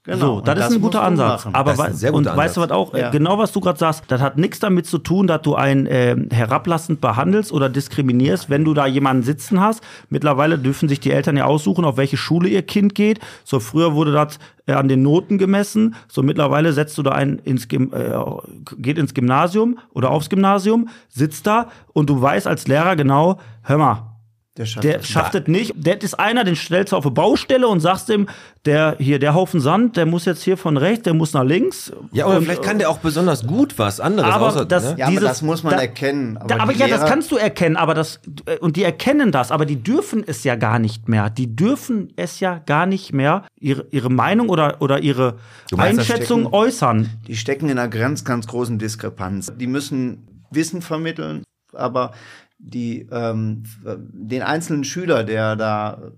Genau. So, und das, ist ein guter Ansatz. machen. Aber Das ist ein wei- sehr und guter weißt du was auch? Ja. Äh, Genau was du gerade sagst, das hat nichts damit zu tun, dass du einen äh, herablassend behandelst oder diskriminierst, wenn du da jemanden sitzen hast. Mittlerweile dürfen sich die Eltern ja aussuchen, auf welche Schule ihr Kind geht. So früher wurde das äh, an den Noten gemessen. So mittlerweile setzt du da einen ins Gym, äh, geht ins Gymnasium oder aufs Gymnasium, sitzt da und du weißt als Lehrer genau, hör mal, der schafft der das. schafft es nicht. Der ist einer, den stellst du auf eine Baustelle und sagst ihm, der hier, der Haufen Sand, der muss jetzt hier von rechts, der muss nach links. Ja, aber Und, vielleicht kann der auch besonders gut was anderes. aber außer, das, ne? Ja, aber dieses, das muss man erkennen. Aber, Aber da, aber ja, das Lehrer- kannst du erkennen, aber das, und die erkennen das, aber die dürfen es ja gar nicht mehr. Die dürfen es ja gar nicht mehr, ihre, ihre Meinung oder, oder ihre meinst, das Einschätzung Stecken- äußern. die stecken in einer ganz, ganz großen Diskrepanz. Die müssen Wissen vermitteln, aber die ähm, den einzelnen Schüler, der da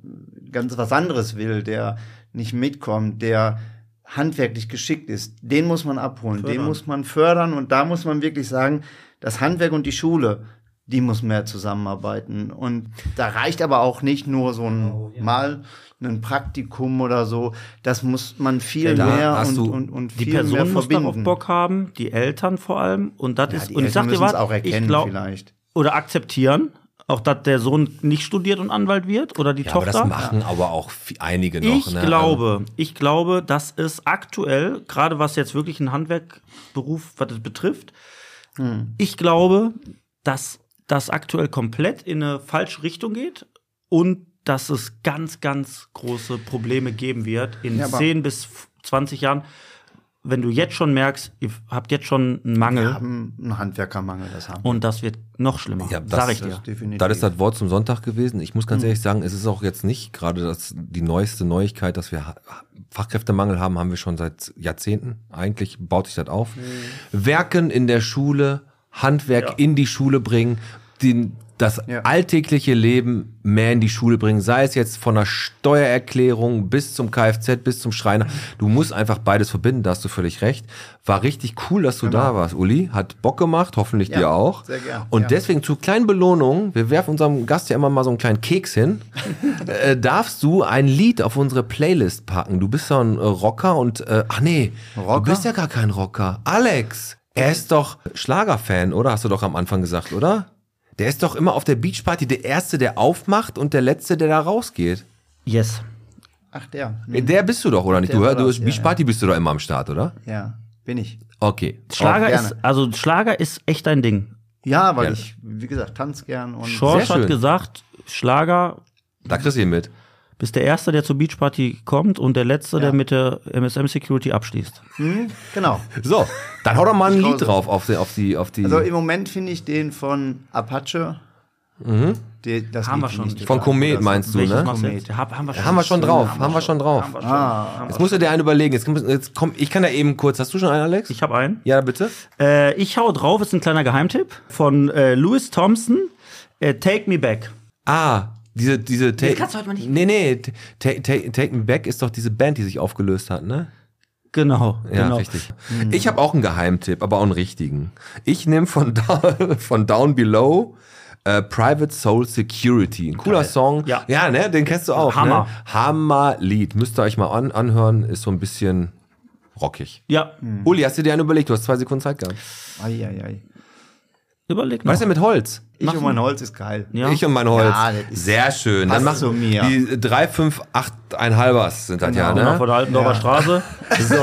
ganz was anderes will, der nicht mitkommt, der handwerklich geschickt ist, den muss man abholen, den muss man fördern und da muss man wirklich sagen, das Handwerk und die Schule, die muss mehr zusammenarbeiten und da reicht aber auch nicht nur so ein mal ein Praktikum oder so, das muss man viel Da mehr und, und, und Die viel mehr Person muss verbinden. darauf Bock haben, die Eltern vor allem. Und das Ja, ist, die und ich sag Eltern dir müssen was, es auch ich erkennen glaub, vielleicht. Oder akzeptieren, auch dass der Sohn nicht studiert und Anwalt wird oder die ja, aber Tochter. das machen aber auch einige noch. Ich ne? glaube, ich glaube, dass es aktuell, gerade was jetzt wirklich einen Handwerkberuf, was es betrifft, Hm. ich glaube, dass das aktuell komplett in eine falsche Richtung geht und dass es ganz, ganz große Probleme geben wird in Ja, aber- 10 bis 20 Jahren. Wenn du jetzt schon merkst, ihr habt jetzt schon einen Mangel Wir haben einen Handwerkermangel, das haben wir. und das wird noch schlimmer, Ja, das- sag ich dir. Das definitiv. Das ist das Wort zum Sonntag gewesen. Ich muss ganz ehrlich sagen, es ist auch jetzt nicht gerade das, die neueste Neuigkeit, dass wir Fachkräftemangel haben, haben wir schon seit Jahrzehnten. Eigentlich baut sich das auf. Werken in der Schule, Handwerk in die Schule bringen, den, das Ja. alltägliche Leben mehr in die Schule bringen, sei es jetzt von der Steuererklärung bis zum Kfz, bis zum Schreiner. Du musst einfach beides verbinden, da hast du völlig recht. War richtig cool, dass du da warst, Uli. Hat Bock gemacht, hoffentlich Ja, dir auch. sehr gern, Und ja. deswegen zu kleinen Belohnungen, wir werfen unserem Gast ja immer mal so einen kleinen Keks hin, äh, darfst du ein Lied auf unsere Playlist packen. Du bist ja ein äh, Rocker und, äh, ach nee, du Rocker? bist ja gar kein Rocker. Alex, er ist doch Schlagerfan, oder? Hast du doch am Anfang gesagt, oder? Der ist doch immer auf der Beachparty der Erste, der aufmacht und der Letzte, der da rausgeht. Yes. Ach, der. Äh, Der bist du doch, oder nicht? Der Du, du ja, Beachparty bist du doch immer am Start, oder? Ja, bin ich. Okay. Schlager gerne. ist, also Schlager ist echt ein Ding. Ja, weil Ja. ich, wie gesagt, tanz gern und Schorsch hat gesagt, Schlager Da kriegst du ihn mit. Bist der Erste, der zur Beachparty kommt und der Letzte, der mit der MSM Security abschließt. Hm, genau. So, dann hau doch mal ein Lied drauf auf die, auf die, auf die. Also im Moment finde ich den von Apache. Die, das Haben Lied wir schon. Von Komet meinst du, ne? jetzt? Hab, haben wir schon. Haben wir schon drauf, haben wir schon drauf. Schon. Ah, Jetzt musst du dir einen überlegen. Jetzt, jetzt komm, ich kann da eben kurz. Hast du schon einen, Alex? Ich habe einen. ja, bitte. Äh, ich hau drauf, ist ein kleiner Geheimtipp von äh, Louis Thompson. Äh, Take Me Back. Ah, diese, diese. Take, kannst du heute mal nicht- Nee, nee. Take, take, take Me Back ist doch diese Band, die sich aufgelöst hat, ne? Genau, Ja, genau. richtig. Ich habe auch einen Geheimtipp, aber auch einen richtigen. Ich nehme von, da, von Down Below Äh, Private Soul Security. Ein cooler Song. Ja. ja, ne, den kennst du auch. Hammer. Ne? Hammer-Lied. Müsst ihr euch mal an anhören. Ist so ein bisschen rockig. Ja, Uli, hast du dir einen überlegt? Du hast zwei Sekunden Zeit gehabt. Ei, ei, ei. Überleg mal. Was ist denn mit Holz? Ich und mein Holz ist geil. Ja. Ich und mein Holz. Ja, Sehr schön. Dann machen zu mir. die 3, 5, 8, ein halbers sind das ja, Genau, ne? vor der Altendorfer Ja. Straße. So.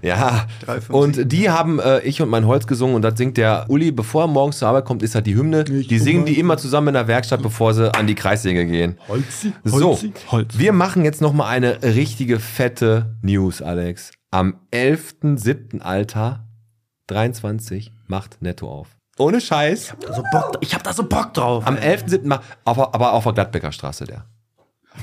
Ja, und die haben äh, Ich und mein Holz gesungen und das singt der Uli, bevor er morgens zur Arbeit kommt, ist halt die Hymne. die singen die immer zusammen in der Werkstatt, bevor sie an die Kreissäge gehen. Holzi, So, Holzi, Holz. wir machen jetzt noch mal eine richtige fette News, Alex. Am 11.07. Alter, 23, macht Netto auf. Ohne Scheiß. So Bock, ich hab da so Bock drauf. Am 11.07. macht, auf, der- aber auf der Gladbecker Straße der.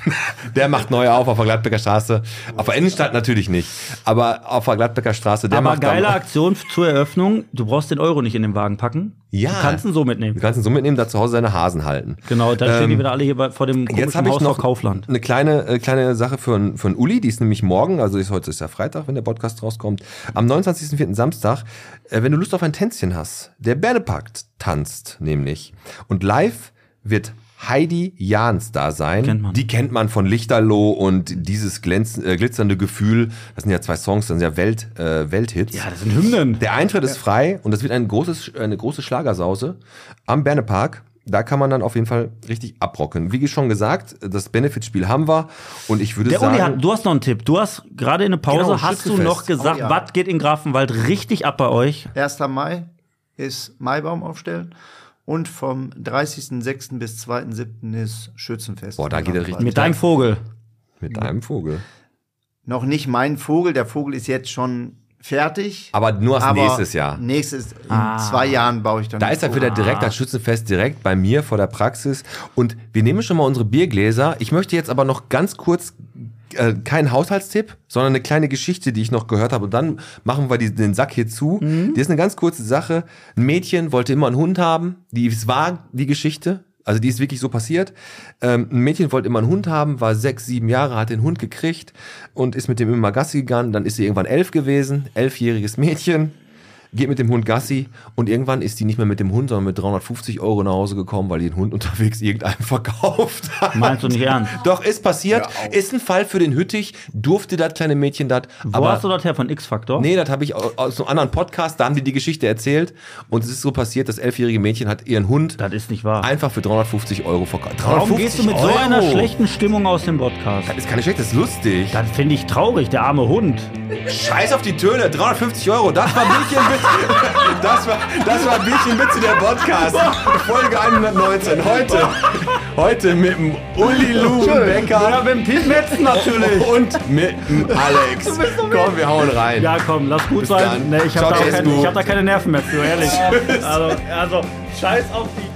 der macht neu auf auf der Gladbecker Straße. Auf der Innenstadt natürlich nicht. Aber auf der Gladbecker Straße, der Aber geile Aktion zur Eröffnung. Du brauchst den Euro nicht in den Wagen packen. Ja. Du kannst ihn so Du mitnehmen. kannst ihn so mitnehmen, da zu Hause seine Hasen halten. Genau, dann stehen die wieder alle hier bei, vor dem Jetzt habe ich Haus noch auf Kaufland. eine kleine, äh, kleine Sache für, einen- für einen Uli, die ist nämlich morgen, also ist heute ist ja Freitag, wenn der Podcast rauskommt. Am 29.04. Samstag, äh, wenn du Lust auf ein Tänzchen hast, der Bernepakt tanzt nämlich. Und live wird Heidi Jahns da sein. Kennt man. Die kennt man von Lichterloh und dieses glänz, äh, glitzernde Gefühl. Das sind ja zwei Songs, das sind ja Welt, äh, Welthits. Ja, das sind Hymnen. Der Eintritt ist frei und das wird ein großes, eine große Schlagersause am Bernepark. Da kann man dann auf jeden Fall richtig abrocken. Wie schon gesagt, das Benefitspiel haben wir und ich würde Der sagen, Uli hat, du hast noch einen Tipp. Du hast gerade in der Pause, Genau, hast du noch gesagt, Oh ja. was geht in Grafenwald richtig ab bei euch? 1. Mai ist Maibaum aufstellen und vom 30.06. bis 2.07. ist Schützenfest. Boah, da geht er richtig Mit deinem Vogel. mit einem Vogel. Noch nicht mein Vogel, der Vogel ist jetzt schon fertig. Aber nur erst nächstes Jahr. Nächstes, in zwei Jahren baue ich dann Da ist er Vogel. wieder direkt das Schützenfest, direkt bei mir vor der Praxis. Und wir nehmen schon mal unsere Biergläser. Ich möchte jetzt aber noch ganz kurz äh, keinen Haushaltstipp, sondern eine kleine Geschichte, die ich noch gehört habe. Und dann machen wir die, den Sack hier zu. Die ist eine ganz kurze Sache. Ein Mädchen wollte immer einen Hund haben. Die, es war die Geschichte. Also die ist wirklich so passiert. Ähm, ein Mädchen wollte immer einen Hund haben, war sechs, sieben Jahre, hat den Hund gekriegt und ist mit dem immer Gassi gegangen. Dann ist sie irgendwann elf gewesen, elfjähriges Mädchen geht mit dem Hund Gassi und irgendwann ist die nicht mehr mit dem Hund, sondern mit 350 Euro nach Hause gekommen, weil die den Hund unterwegs irgendeinem verkauft hat. Meinst du nicht ernst? Doch, ist passiert. Ist ein Fall für den Hüttich. Durfte das kleine Mädchen das. Wo Aber hast du das her? Von X-Factor? nee, das habe ich au- aus einem anderen Podcast. Da haben die die Geschichte erzählt. Und es ist so passiert, das elfjährige Mädchen hat ihren Hund Das ist nicht wahr. einfach für 350 Euro verkauft. Warum gehst du mit so einer Euro? schlechten Stimmung aus dem Podcast? Das ist keine schlechte, das ist lustig. Das finde ich traurig, der arme Hund. Scheiß auf die Töne, 350 Euro, das war Bierchen Das war, das war Bierchen Witze der Podcast. Folge 119. Heute, heute mit dem Uli Lou Becker mit dem Pete Metzen natürlich. und mit dem Alex. Komm, wir hauen rein. Ja, komm, lass gut Bis sein. Nee, ich Ciao, habe da, hab da keine Nerven mehr für, ehrlich. Also, also, scheiß auf die